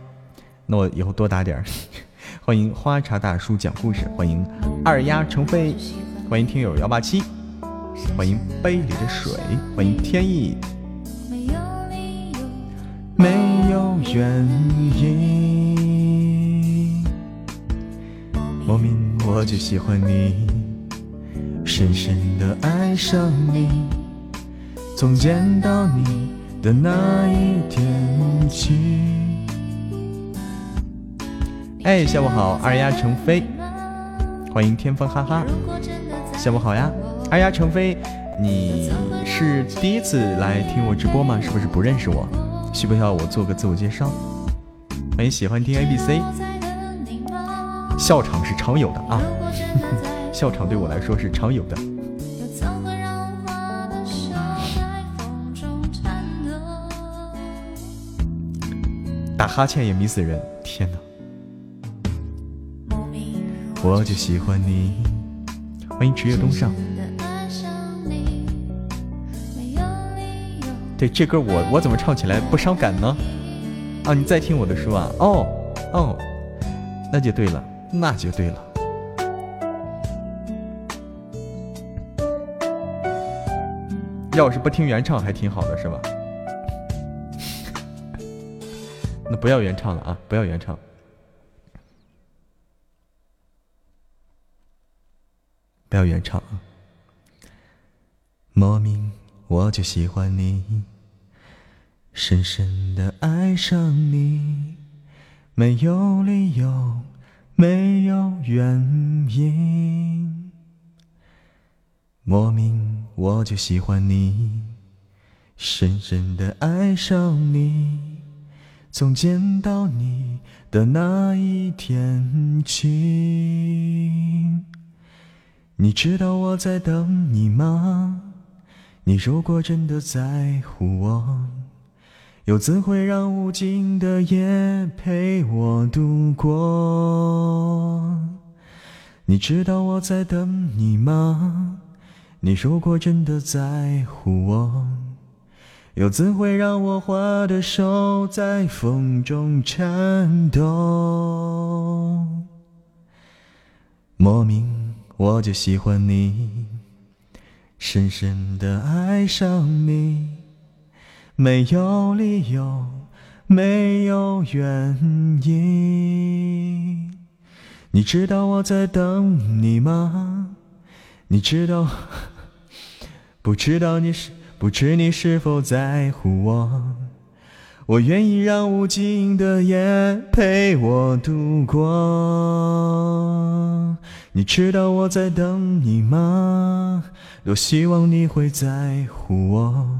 Speaker 1: 那我以后多打点儿。欢迎花茶大叔讲故事，欢迎二丫成飞，欢迎听友幺八七，欢迎杯里的水，欢迎天意，没有原因，莫名我就喜欢你，深深的爱上你，从见到你的那一天起。哎，下午好，二丫成飞，欢迎天风哈哈，下午好呀，二丫成飞，你是第一次来听我直播吗？是不是不认识我？需不需要我做个自我介绍？欢迎喜欢听 A B C，笑场是常有的啊，笑场对我来说是常有的。打哈欠也迷死人，天哪！我就喜欢你，欢迎迟月东上。对这歌我我怎么唱起来不伤感呢？啊，你在听我的书啊？哦哦，那就对了，那就对了。要是不听原唱还挺好的，是吧？那不要原唱了啊，不要原唱。不要原唱啊。莫名我就喜欢你，深深的爱上你，没有理由，没有原因。莫名我就喜欢你，深深的爱上你，从见到你的那一天起。你知道我在等你吗？你如果真的在乎我，又怎会让无尽的夜陪我度过？你知道我在等你吗？你如果真的在乎我，又怎会让我花的手在风中颤抖？莫名。我就喜欢你，深深的爱上你，没有理由，没有原因。你知道我在等你吗？你知道，不知道你是，不知你是否在乎我？我愿意让无尽的夜陪我度过。你知道我在等你吗？多希望你会在乎我。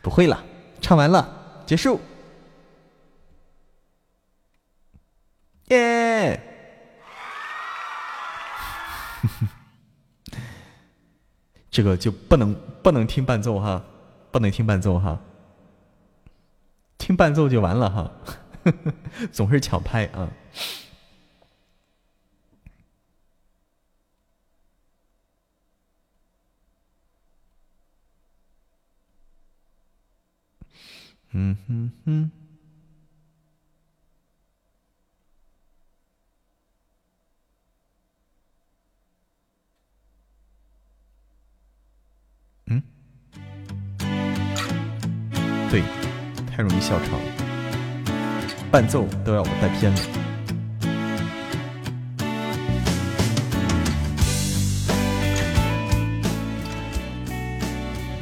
Speaker 1: 不会了，唱完了，结束。耶！这个就不能不能听伴奏哈，不能听伴奏哈，听伴奏就完了哈，总是抢拍啊。嗯哼哼。对，太容易笑场，伴奏都要我带偏了，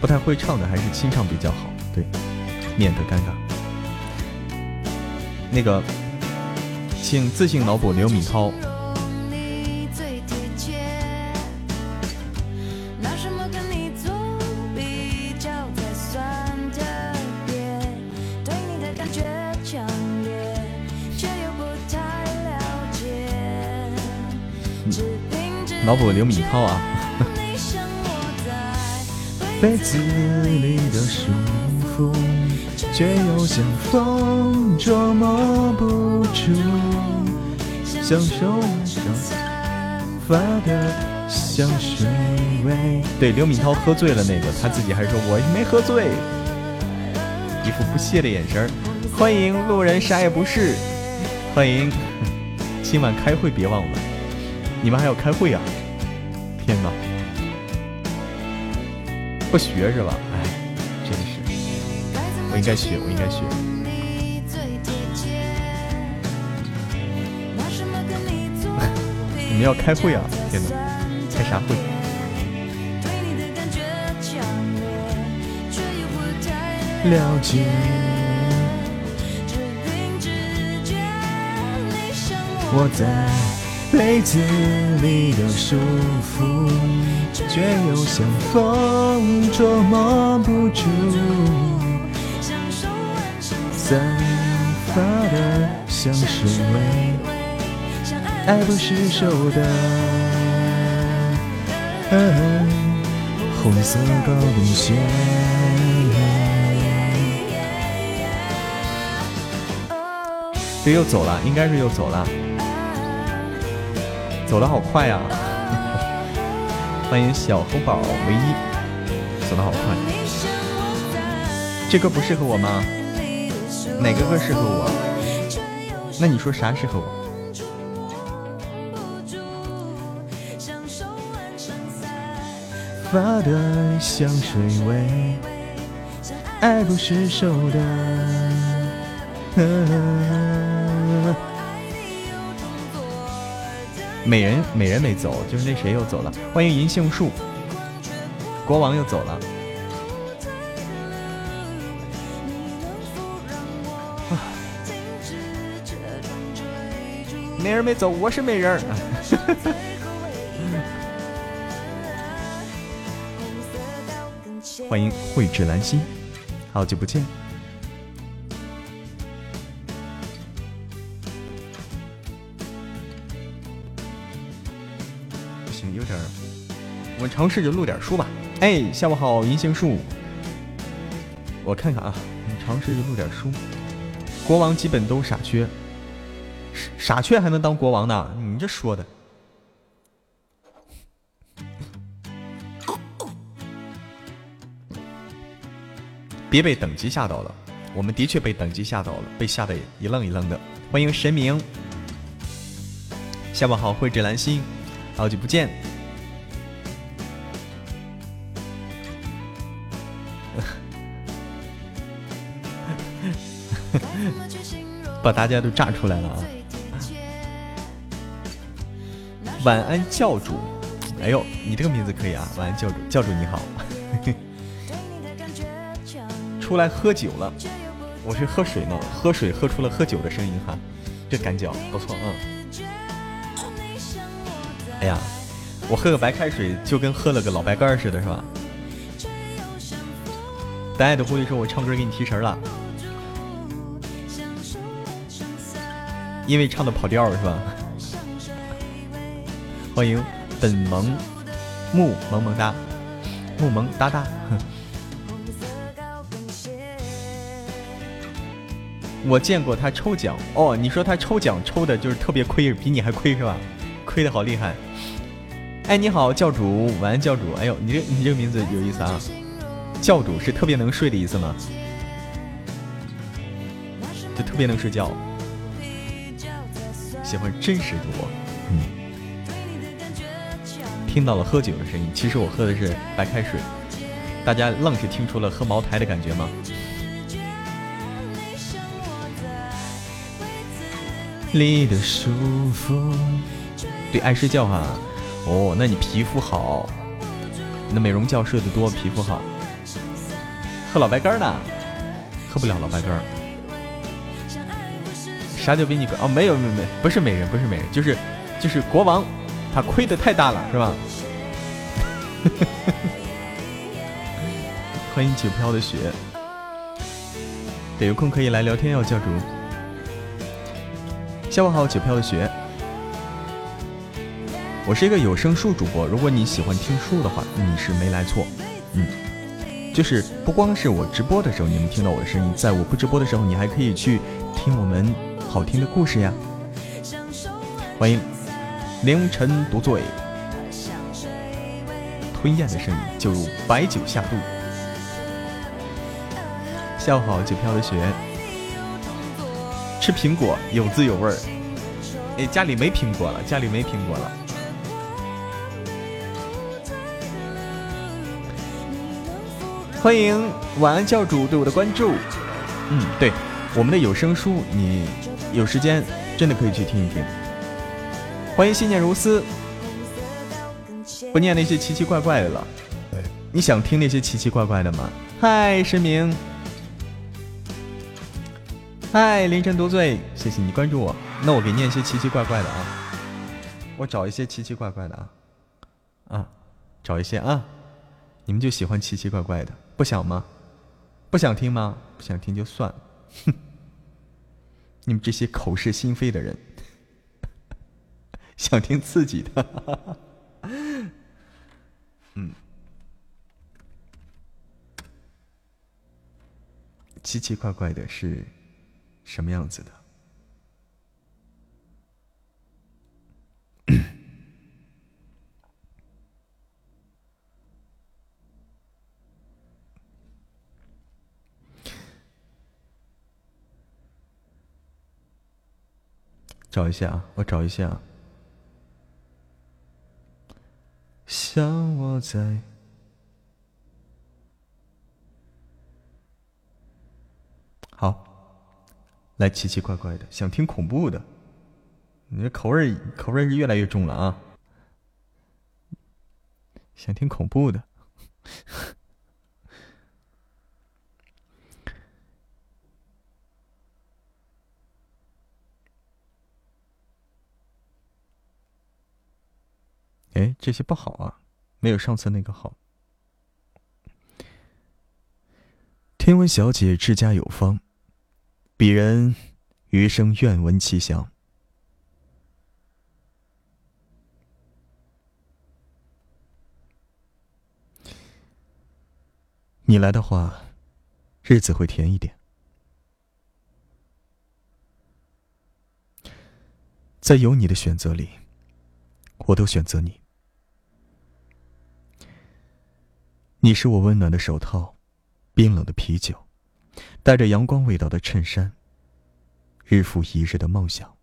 Speaker 1: 不太会唱的还是清唱比较好，对。免得尴尬。那个，请自行脑补刘敏涛。脑补刘敏涛啊。被子里的舒服。却又像风捉摸不住，享受散发的香水味。对，刘敏涛喝醉了那个，他自己还说我没喝醉，一副不屑的眼神。欢迎路人啥也不是，欢迎今晚开会别忘了，你们还要开会啊？不学是吧？哎，真是我应该学，我应该学。你们要开会啊？天哪，开啥会？了解。我在被子里的舒服，却又像风捉摸不住。散发的香水味，爱不释手的红色高跟鞋。这又走了，应该是又走了，走的好快呀！欢迎小红宝唯一，走的好快。这歌不适合我吗？哪个歌适合我？那你说啥适合我？发的香水味，爱不释手的。美人，美人没走，就是那谁又走了。欢迎银杏树，国王又走了。美人没走，我是美人。欢迎慧智兰心，好久不见。尝试着录点书吧。哎，下午好，银杏树。我看看啊，尝试着录点书。国王基本都傻缺。傻缺还能当国王呢？你这说的，别被等级吓到了。我们的确被等级吓到了，被吓得一愣一愣的。欢迎神明，下午好，慧智兰心，好久不见。把大家都炸出来了啊！晚安教主，哎呦，你这个名字可以啊！晚安教主，教主你好，出来喝酒了，我是喝水呢，喝水喝出了喝酒的声音哈，这感觉不错嗯。哎呀，我喝个白开水就跟喝了个老白干似的，是吧？大爱的狐狸说：“我唱歌给你提神了，因为唱的跑调了是吧？” 欢迎本萌木萌萌哒，木萌哒哒。我见过他抽奖哦，你说他抽奖抽的就是特别亏，比你还亏是吧？亏的好厉害。哎，你好，教主，晚安，教主。哎呦，你这你这个名字有意思啊！教主是特别能睡的意思吗？就特别能睡觉，喜欢真实主播。嗯，听到了喝酒的声音，其实我喝的是白开水，大家愣是听出了喝茅台的感觉吗？里的舒服，对，爱睡觉哈。哦，那你皮肤好，你的美容觉睡得多，皮肤好。喝老白干呢？喝不了老白干。啥叫比你贵？哦，没有没有没有，不是美人，不是美人，就是就是国王，他亏的太大了，是吧？欢迎九飘的雪。对，有空可以来聊天哦，教主。下午好，九飘的雪。我是一个有声书主播，如果你喜欢听书的话，你是没来错。嗯，就是不光是我直播的时候你们听到我的声音，在我不直播的时候，你还可以去听我们好听的故事呀。欢迎凌晨独醉，吞咽的声音就如白酒下肚。下午好，九飘的雪。吃苹果有滋有味儿，哎，家里没苹果了，家里没苹果了。欢迎晚安教主对我的关注，嗯，对，我们的有声书，你有时间真的可以去听一听。欢迎心念如斯，不念那些奇奇怪怪的了，你想听那些奇奇怪怪的吗？嗨，神明。嗨，凌晨独醉，谢谢你关注我。那我给念一些奇奇怪怪的啊，我找一些奇奇怪怪的啊，啊，找一些啊，你们就喜欢奇奇怪怪的，不想吗？不想听吗？不想听就算了，哼，你们这些口是心非的人，想听刺激的，嗯，奇奇怪怪的是。什么样子的？找一下啊，我找一下。像我在。好。来奇奇怪怪的，想听恐怖的，你这口味口味是越来越重了啊！想听恐怖的，哎，这些不好啊，没有上次那个好。天文小姐治家有方。鄙人余生愿闻其详。你来的话，日子会甜一点。在有你的选择里，我都选择你。你是我温暖的手套，冰冷的啤酒。带着阳光味道的衬衫，日复一日的梦想，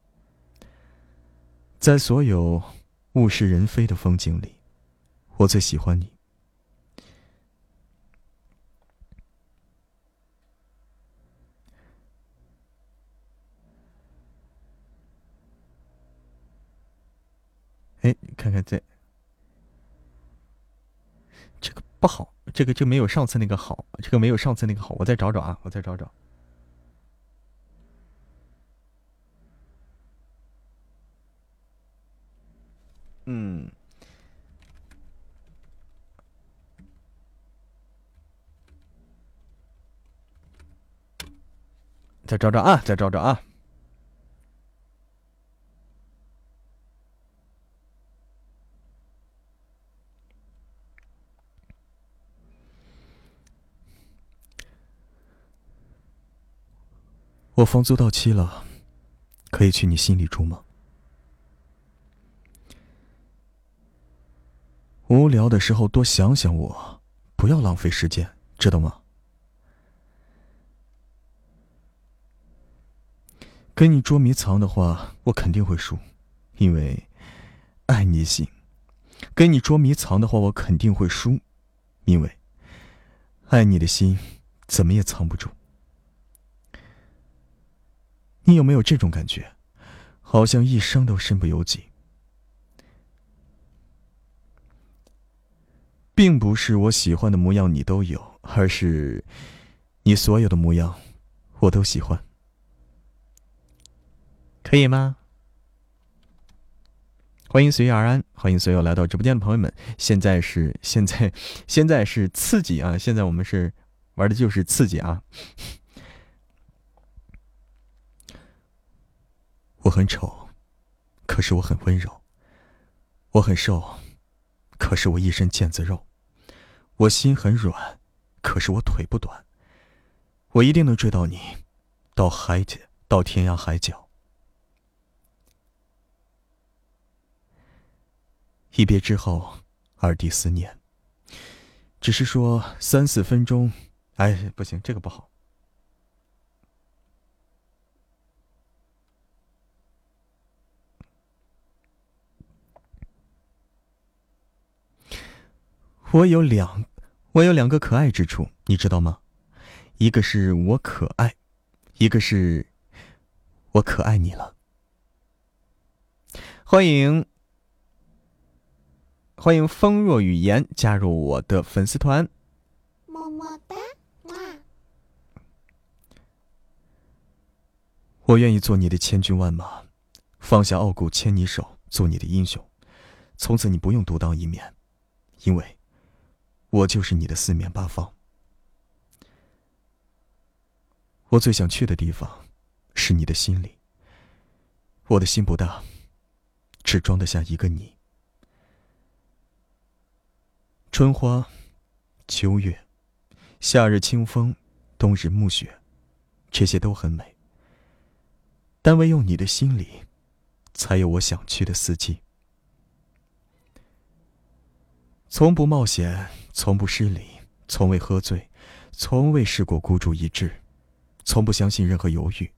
Speaker 1: 在所有物是人非的风景里，我最喜欢你。哎，看看这，这个不好。这个就没有上次那个好，这个没有上次那个好，我再找找啊，我再找找。嗯，再找找啊，再找找啊。我房租到期了，可以去你心里住吗？无聊的时候多想想我，不要浪费时间，知道吗？跟你捉迷藏的话，我肯定会输，因为爱你心；跟你捉迷藏的话，我肯定会输，因为爱你的心怎么也藏不住。你有没有这种感觉？好像一生都身不由己。并不是我喜欢的模样你都有，而是你所有的模样我都喜欢。可以吗？欢迎随遇而安，欢迎所有来到直播间的朋友们。现在是现在，现在是刺激啊！现在我们是玩的就是刺激啊！我很丑，可是我很温柔；我很瘦，可是我一身腱子肉；我心很软，可是我腿不短。我一定能追到你，到海角，到天涯海角。一别之后，二弟思念。只是说三四分钟，哎，不行，这个不好。我有两，我有两个可爱之处，你知道吗？一个是我可爱，一个是我可爱你了。欢迎。欢迎风若雨言加入我的粉丝团。么么哒，我愿意做你的千军万马，放下傲骨牵你手，做你的英雄。从此你不用独当一面，因为我就是你的四面八方。我最想去的地方，是你的心里。我的心不大，只装得下一个你。春花，秋月，夏日清风，冬日暮雪，这些都很美。但唯有你的心里，才有我想去的四季。从不冒险，从不失礼，从未喝醉，从未试过孤注一掷，从不相信任何犹豫，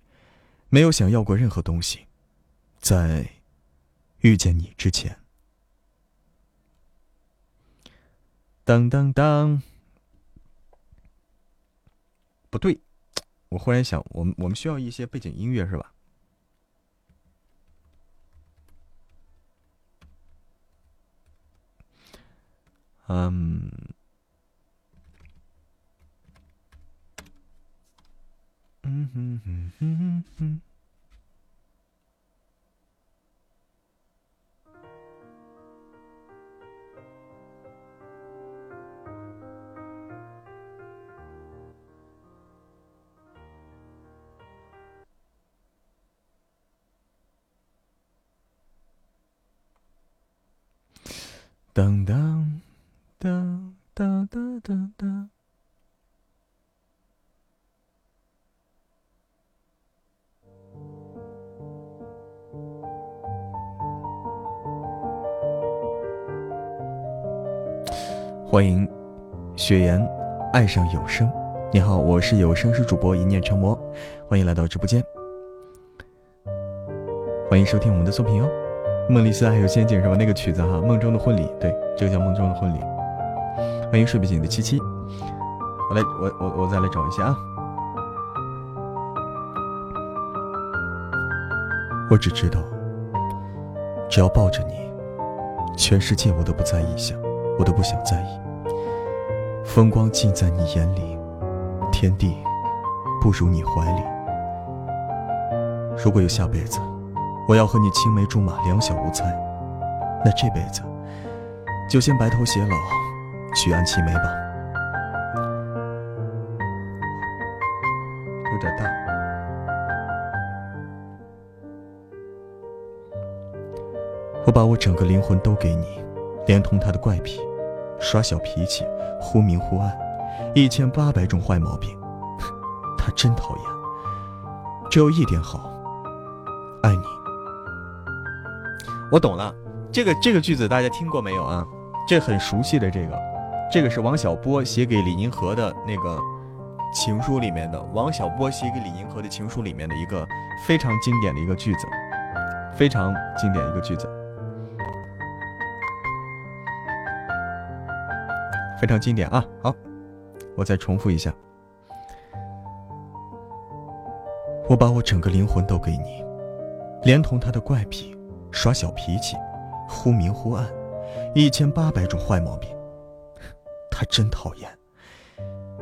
Speaker 1: 没有想要过任何东西，在遇见你之前。当当当，不对，我忽然想，我们我们需要一些背景音乐是吧？嗯，嗯哼哼哼哼。当当哒哒哒哒哒！欢迎雪岩爱上有声，你好，我是有声书主播一念成魔，欢迎来到直播间，欢迎收听我们的作品哦。梦丽丝还有仙境是吧？那个曲子哈，梦中的婚礼，对，这个叫梦中的婚礼。欢迎睡不醒的七七，我来，我我我再来找一下啊。我只知道，只要抱着你，全世界我都不在意，想我都不想在意。风光尽在你眼里，天地不如你怀里。如果有下辈子。我要和你青梅竹马，两小无猜。那这辈子就先白头偕老，举案齐眉吧。有点大。我把我整个灵魂都给你，连同他的怪癖、耍小脾气、忽明忽暗，一千八百种坏毛病，他真讨厌。只有一点好，爱你。我懂了，这个这个句子大家听过没有啊？这很熟悉的这个，这个是王小波写给李银河的那个情书里面的。王小波写给李银河的情书里面的一个非常经典的一个句子，非常经典一个句子，非常经典啊！好，我再重复一下，我把我整个灵魂都给你，连同他的怪癖。耍小脾气，忽明忽暗，一千八百种坏毛病，他真讨厌。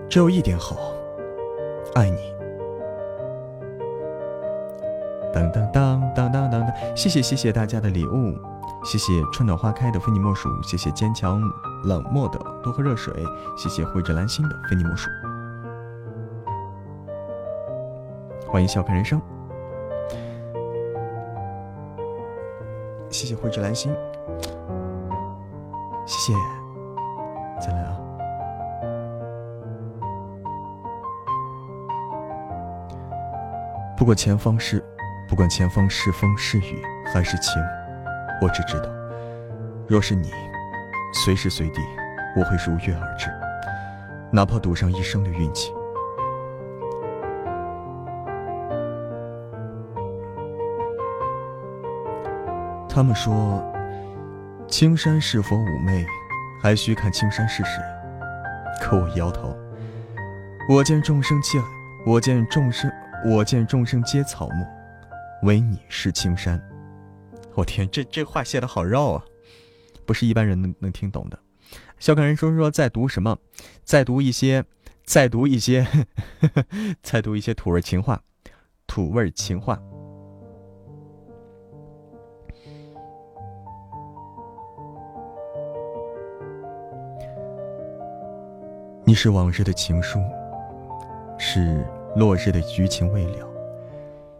Speaker 1: 只有一点好，爱你。当当当当当当当，谢谢谢谢大家的礼物，谢谢春暖花开的非你莫属，谢谢坚强冷漠的多喝热水，谢谢慧着兰心的非你莫属，欢迎笑看人生。谢谢慧之兰心，谢谢，再来啊！不管前方是，不管前方是风是雨还是晴，我只知道，若是你，随时随地我会如约而至，哪怕赌上一生的运气。他们说：“青山是否妩媚，还需看青山是谁。”可我摇头。我见众生皆，我见众生，我见众生皆草木，唯你是青山。我天，这这话写的好绕啊，不是一般人能能听懂的。小可人说说在读什么？在读一些，在读一些，在读一些土味情话，土味情话。你是往日的情书，是落日的余情未了，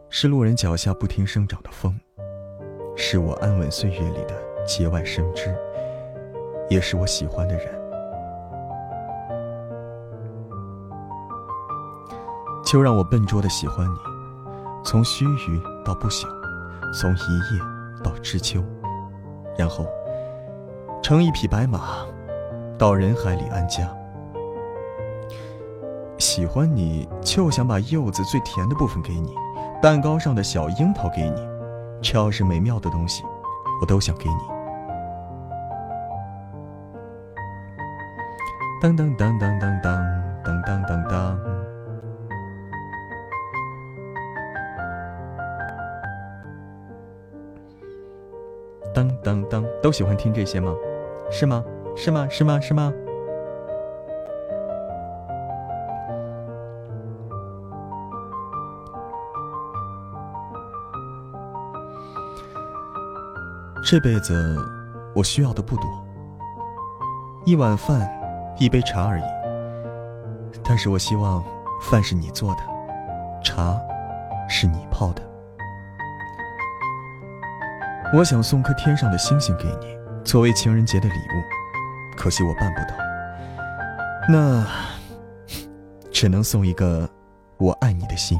Speaker 1: 是路人脚下不停生长的风，是我安稳岁月里的节外生枝，也是我喜欢的人。就让我笨拙的喜欢你，从须臾到不朽，从一夜到知秋，然后乘一匹白马，到人海里安家。喜欢你，就想把柚子最甜的部分给你，蛋糕上的小樱桃给你，只要是美妙的东西，我都想给你。当当当当当当当当当当，当当当，都喜欢听这些吗？是吗？是吗？是吗？是吗？这辈子，我需要的不多，一碗饭，一杯茶而已。但是我希望，饭是你做的，茶是你泡的。我想送颗天上的星星给你，作为情人节的礼物，可惜我办不到。那，只能送一个我爱你的心。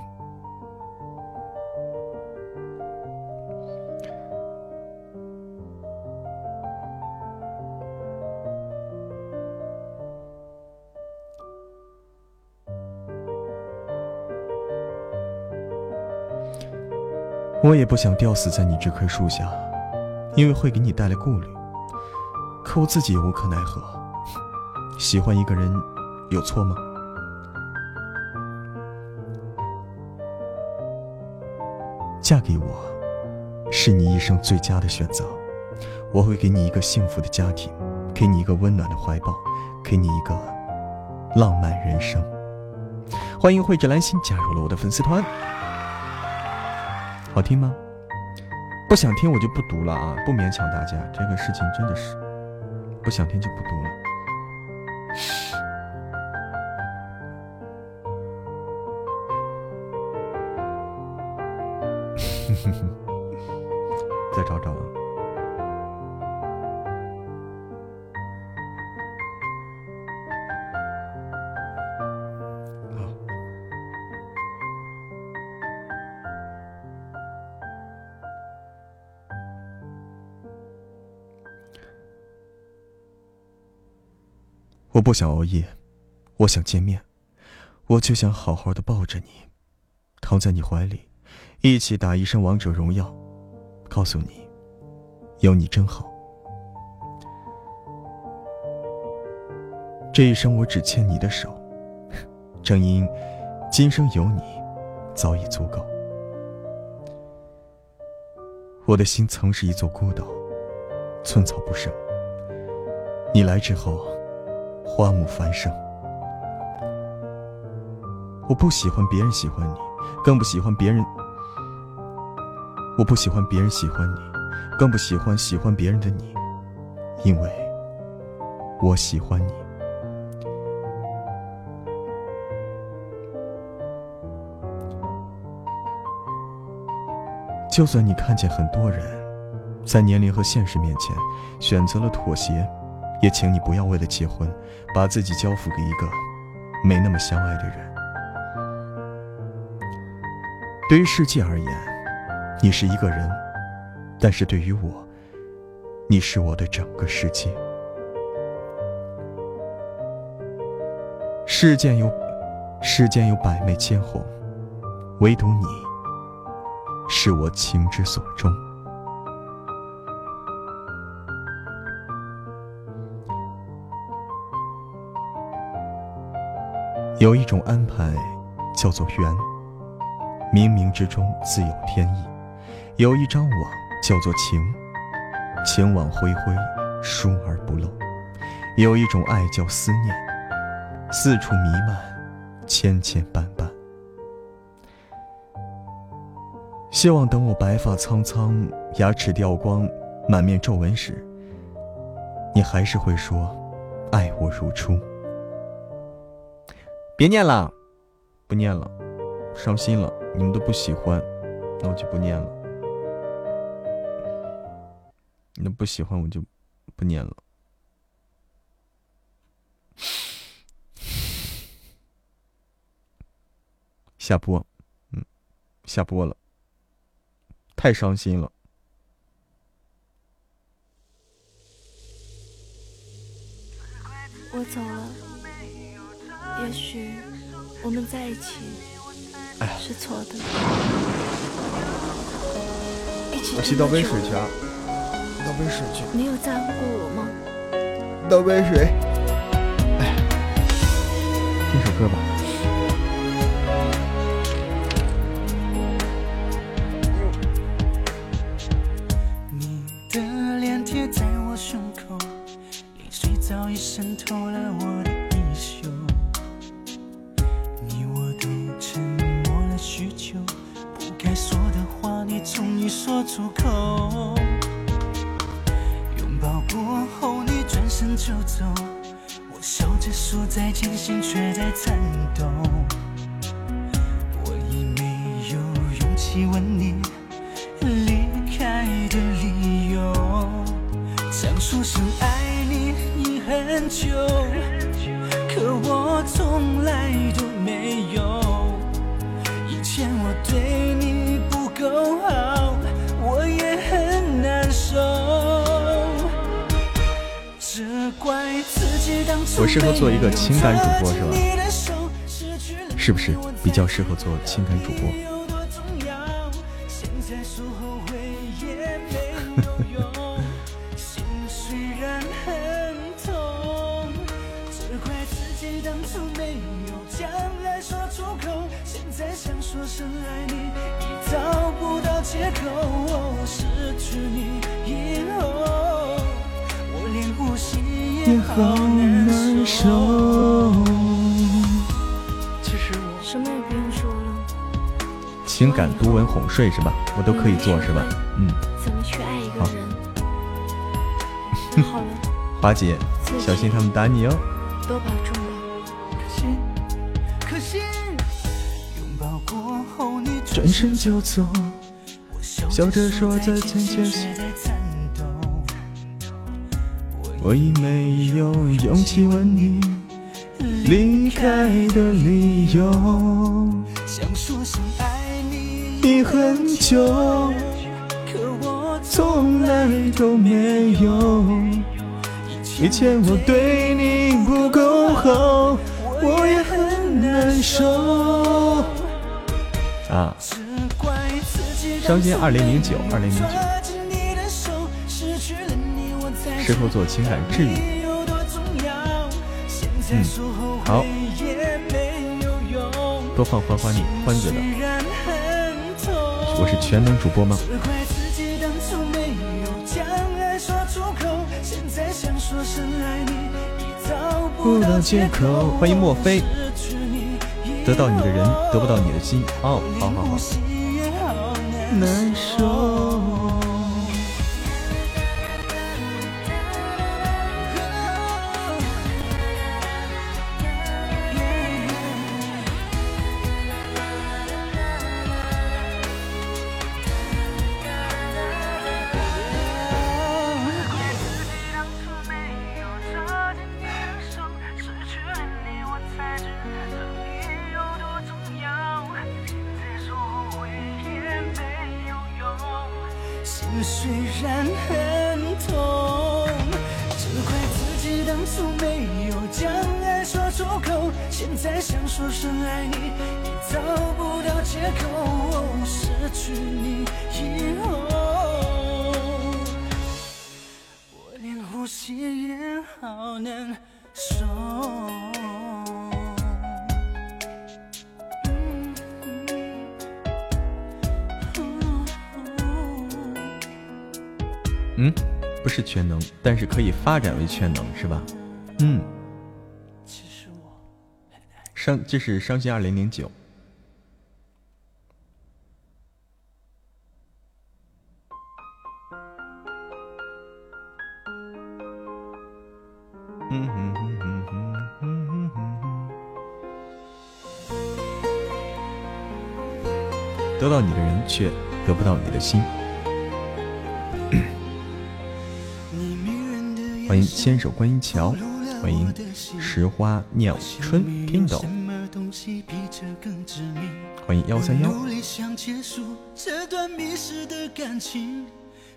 Speaker 1: 我也不想吊死在你这棵树下，因为会给你带来顾虑。可我自己也无可奈何。喜欢一个人，有错吗？嫁给我，是你一生最佳的选择。我会给你一个幸福的家庭，给你一个温暖的怀抱，给你一个浪漫人生。欢迎慧芷兰心加入了我的粉丝团。好听吗？不想听我就不读了啊！不勉强大家，这个事情真的是不想听就不读了。再找找。我不想熬夜，我想见面，我就想好好的抱着你，躺在你怀里，一起打一声王者荣耀，告诉你，有你真好。这一生我只牵你的手，正因今生有你，早已足够。我的心曾是一座孤岛，寸草不生。你来之后，花木繁盛。我不喜欢别人喜欢你，更不喜欢别人。我不喜欢别人喜欢你，更不喜欢喜欢别人的你，因为我喜欢你。就算你看见很多人，在年龄和现实面前选择了妥协，也请你不要为了结婚，把自己交付给一个没那么相爱的人。对于世界而言，你是一个人，但是对于我，你是我的整个世界。世间有世间有百媚千红，唯独你。是我情之所钟。有一种安排，叫做缘。冥冥之中自有天意。有一张网，叫做情。情网恢恢，疏而不漏。有一种爱，叫思念。四处弥漫，千千绊绊。希望等我白发苍苍、牙齿掉光、满面皱纹时，你还是会说爱我如初。别念了，不念了，伤心了。你们都不喜欢，那我就不念了。你们不喜欢，我就不念了。下播，嗯，下播了。太伤心了。
Speaker 3: 我走了，也许我们在一起是错的。
Speaker 1: 我去倒杯水去啊！倒杯水去。
Speaker 3: 你有在乎过我吗？
Speaker 1: 倒杯水。哎，听首歌吧。
Speaker 2: 你的脸贴在我胸口，泪水早已渗透了走，我笑着说再见，心却在颤抖。我已没有勇气问你离开的理由，想说声爱你已。很久，我
Speaker 1: 适合做一个情感主播是吧？是不是比较适合做情感主播？哄睡是吧？我都可以做是吧？嗯。
Speaker 3: 怎么去爱一个人？好了。
Speaker 1: 华姐，小心他们打你哦。
Speaker 3: 多保重吧。
Speaker 1: 转身就走，笑着说再见。我已没有勇气问你离开的理由，想说声爱你很久，可我从来都没有。以前我对你不够。
Speaker 2: 后，我也很难受。啊，伤心二零零九，二零零九，适合做情感治愈。嗯，好，多放欢欢你欢子的。我是全能主播吗？不到借口。欢迎莫非，得到你的人得不到你的心。哦，好好好。难受。发展为全能，是吧？嗯。伤，这是伤心二零零九。嗯哼哼哼哼哼哼哼。得到你的人，却得不到你的心。欢迎千手观音桥，欢迎石花鸟春 Kindle，欢迎幺三幺。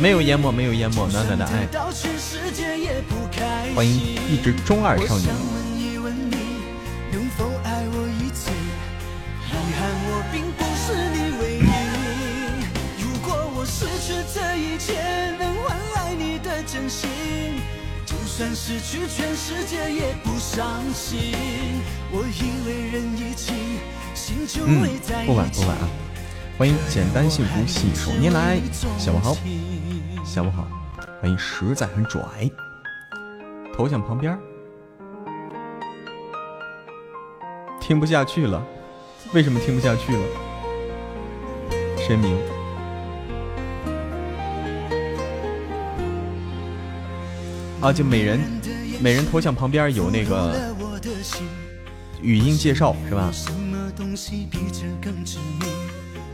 Speaker 2: 没有淹没，没有淹没。暖暖的爱，欢迎一直中二少女。算失去全世界也不伤心。我以为人心就会在一起。嗯，不晚不晚啊！欢迎简单幸福信手拈来，下午好，下午好。欢迎实在很拽，头像旁边听不下去了，为什么听不下去了？声明。啊，就每人每人头像旁边有那个语音介绍是吧？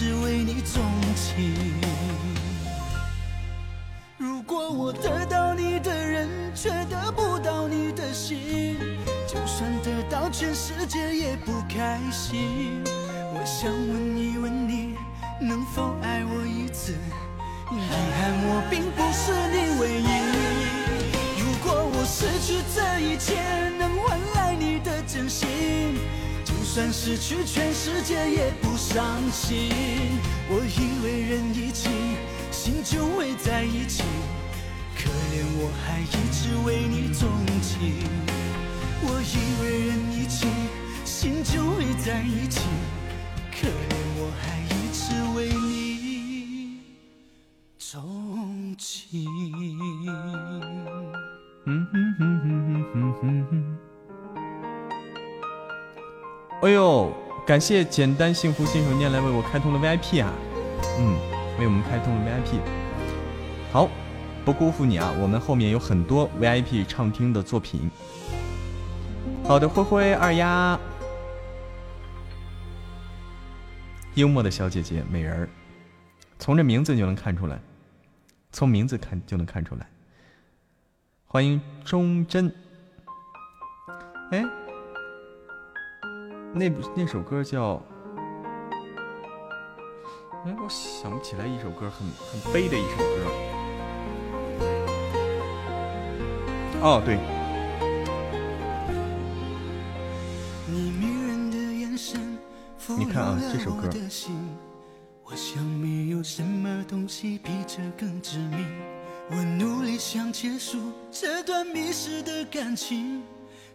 Speaker 2: 只为你钟情。如果我得到你的人，却得不到你的心，就算得到全世界也不开心。我想问一问你，能否爱我一次？遗憾我并不是你唯一。如果我失去这一切，能换来你的真心，就算失去全世界也不伤心。我以为人一起，心就会在一起，可怜我还一直为你钟情。我以为人一起，心就会在一起，可怜我还一直为你钟情。
Speaker 1: 嗯哼哼哼哼哼哼哼。哎呦，感谢简单幸福信手拈来为我开通了 VIP 啊，嗯，为我们开通了 VIP。好，不辜负你啊，我们后面有很多 VIP 畅听的作品。好的，灰灰二丫，幽默的小姐姐美人儿，从这名字就能看出来，从名字看就能看出来。欢迎忠贞。哎，那部那首歌叫……哎，我想不起来一首歌很很悲的一首歌。哦，对。你看啊，这首歌。
Speaker 2: 我想没有什么东西比这更致命。我努力想结束这段迷失的感情，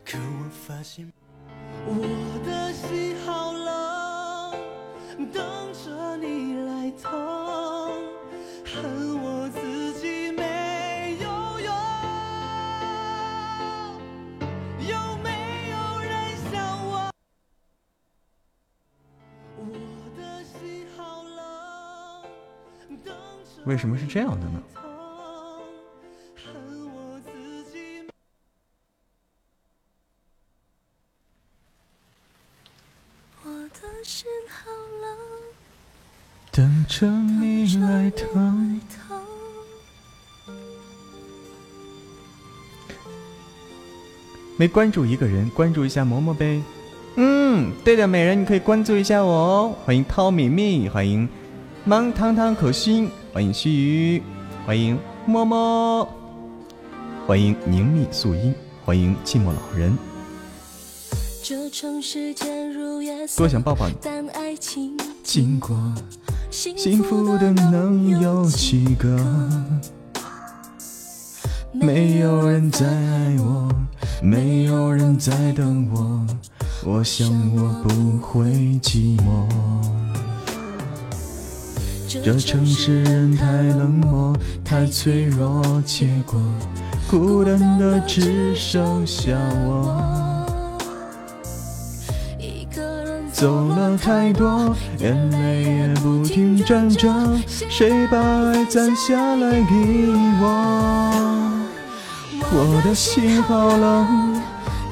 Speaker 2: 可我发现我的心好冷，等着你来疼，恨我自己没有用。有没有人像我？我的心好冷，等着
Speaker 1: 为什么是这样的呢？
Speaker 3: 的心好冷，
Speaker 1: 等着你来疼。
Speaker 3: 疼。
Speaker 1: 没关注一个人，关注一下嬷嬷呗。嗯，对的，美人，你可以关注一下我哦。欢迎涛米米，欢迎芒汤汤可心，欢迎须臾，欢迎嬷嬷，欢迎宁密素音，欢迎寂寞老人。
Speaker 3: 这城市渐入夜色，
Speaker 1: 多想抱抱你。
Speaker 3: 但爱情
Speaker 1: 经过
Speaker 3: 幸
Speaker 1: 幸福的能有几个？没有人在爱我，没有人在等我，我想我不会寂寞。这城市人太冷漠，太脆弱，结果孤单的只剩下我。走了太多，眼泪也不停转着，谁把爱攒下来给我？我的心好冷，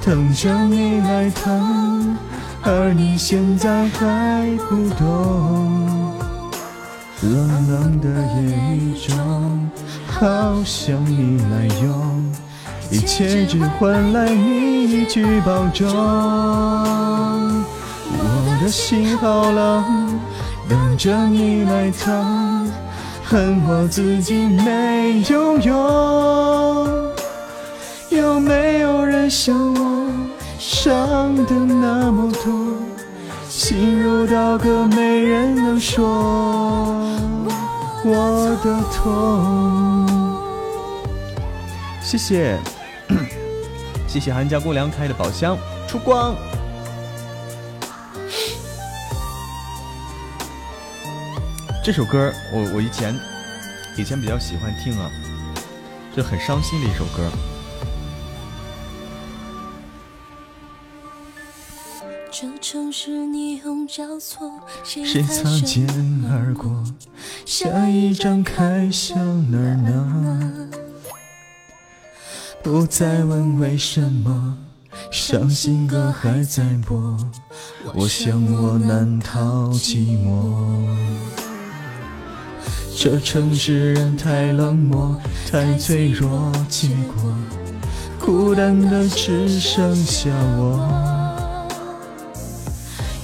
Speaker 1: 等着你来疼，而你现在还不懂。冷冷的夜中，好想你来拥，一切只换来你一句保重。我的心好冷，等着你来疼，恨我自己没有用。有没有人像我伤的那么多，心如刀割，没人能说我的痛。谢谢，谢谢韩家姑娘开的宝箱，出光。这首歌我我以前以前比较喜欢听啊，就很伤心的一首歌。
Speaker 3: 这城市霓虹交错，
Speaker 1: 谁
Speaker 3: 谁
Speaker 1: 擦肩而过？下一站开向哪儿呢？不再问为什么，伤心歌还在播。我想我难逃寂寞。这城市人太冷漠，太脆弱，结果孤单的只剩下我。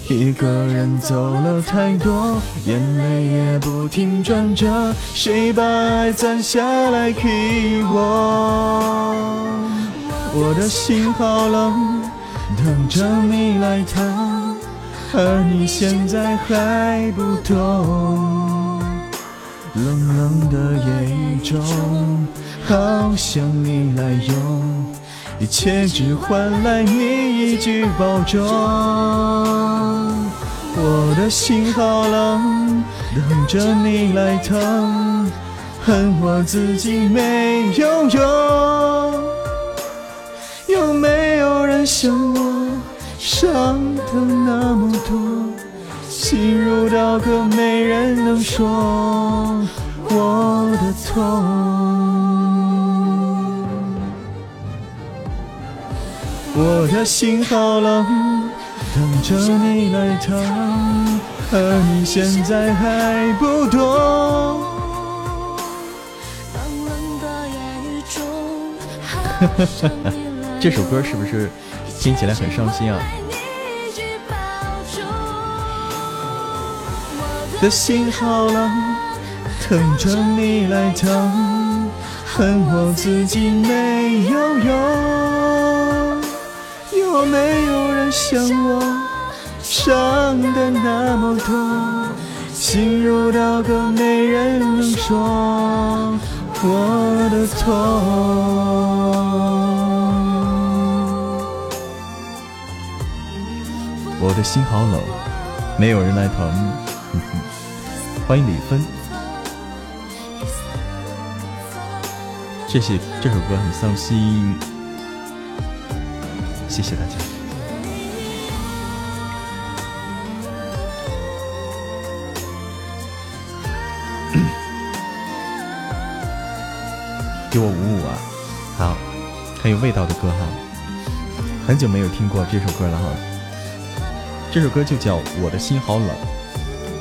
Speaker 1: 一个人走了太多，眼泪也不停转着，谁把爱攒下来给我？我的心好冷，等着你来疼，而你现在还不懂。冷冷的夜雨中，好想你来拥，一切只换来你一句保重。我的心好冷，等着你来疼，恨我自己没有用。有没有人像我伤的那么多，心如刀割，没人能说我的痛。我的心好冷。等着你来疼，而你现在还不懂。这首歌是不是听起来很伤心啊？我的心好冷，等着你来疼，恨我自己没有用，有没有人？像我伤的那么多，心如刀割，没人能说我的痛。我的心好冷，没有人来疼。欢迎李芬，这些这首歌很伤心，谢谢大家。给我五五啊！好，很有味道的歌哈，很久没有听过这首歌了哈。这首歌就叫《我的心好冷》，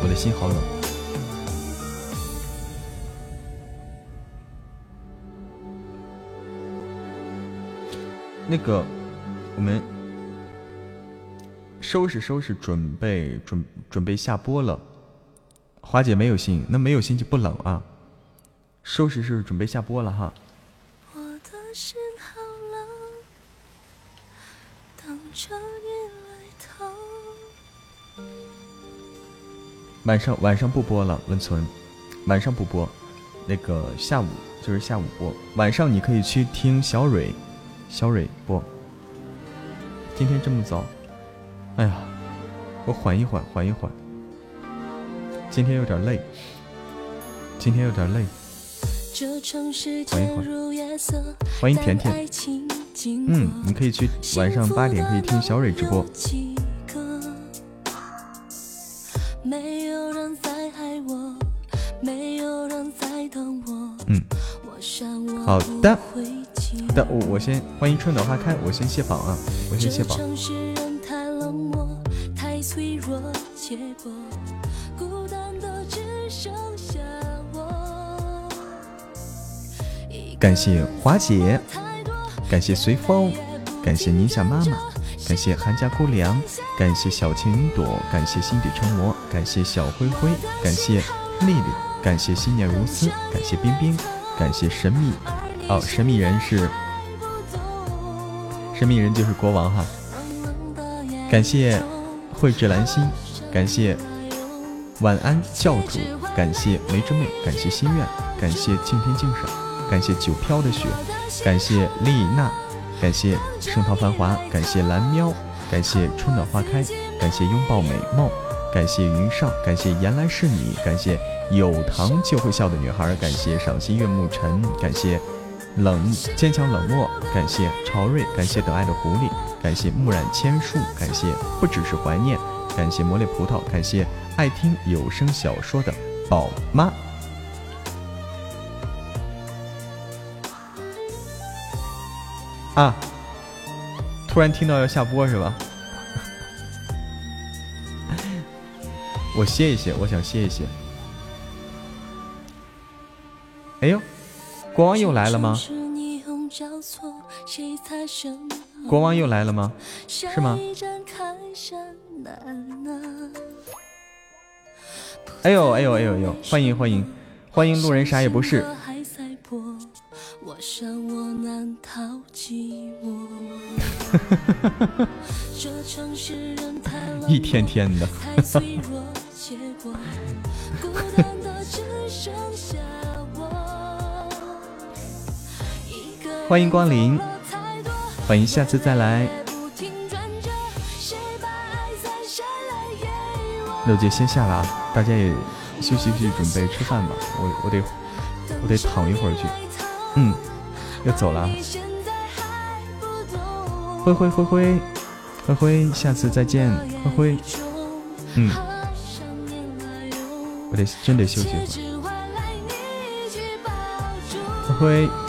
Speaker 1: 我的心好冷。那个，我们收拾收拾，准备准准备下播了。华姐没有心，那没有心就不冷啊。收拾是准备下播了哈。我的心好冷，等着你来疼晚上晚上不播了，温存，晚上不播，那个下午就是下午播，晚上你可以去听小蕊，小蕊播。今天这么早，哎呀，我缓一缓，缓一缓。今天有点累，今天有点累。缓一缓，欢迎甜甜。嗯，你可以去晚上八点可以听小蕊直播。嗯，好的，好的，我我先欢迎春暖花开，我先卸榜啊，我先卸榜。感谢华姐，感谢随风，感谢宁夏妈妈，感谢韩家姑娘，感谢小青云朵，感谢心底成魔，感谢小灰灰，感谢丽丽，感谢心念如丝，感谢冰冰，感谢神秘，哦，神秘人是神秘人就是国王哈，感谢蕙质兰心，感谢晚安教主，感谢梅之妹，感谢心愿，感谢敬天敬赏。感谢九飘的雪，感谢丽娜，感谢盛唐繁华，感谢蓝喵，感谢春暖花开，感谢拥抱美梦，感谢云上，感谢原来是你，感谢有糖就会笑的女孩，感谢赏心悦目晨，感谢冷坚强冷漠，感谢朝瑞，感谢等爱的狐狸，感谢木染千树，感谢不只是怀念，感谢魔力葡萄，感谢爱听有声小说的宝妈。啊！突然听到要下播是吧？我歇一歇，我想歇一歇。哎呦，国王又来了吗？
Speaker 3: 国王又来了吗？是吗？哎呦哎呦哎呦呦！欢迎欢迎欢迎路人啥也不是。一天天的。欢迎光临，欢迎下次再来。那我就先下了啊，大家也休息休息，准备吃饭吧。我我得我得躺一会儿去。嗯，要走了。灰灰灰灰灰灰，下次再见，灰灰。嗯，我得真得休息一会儿。灰灰。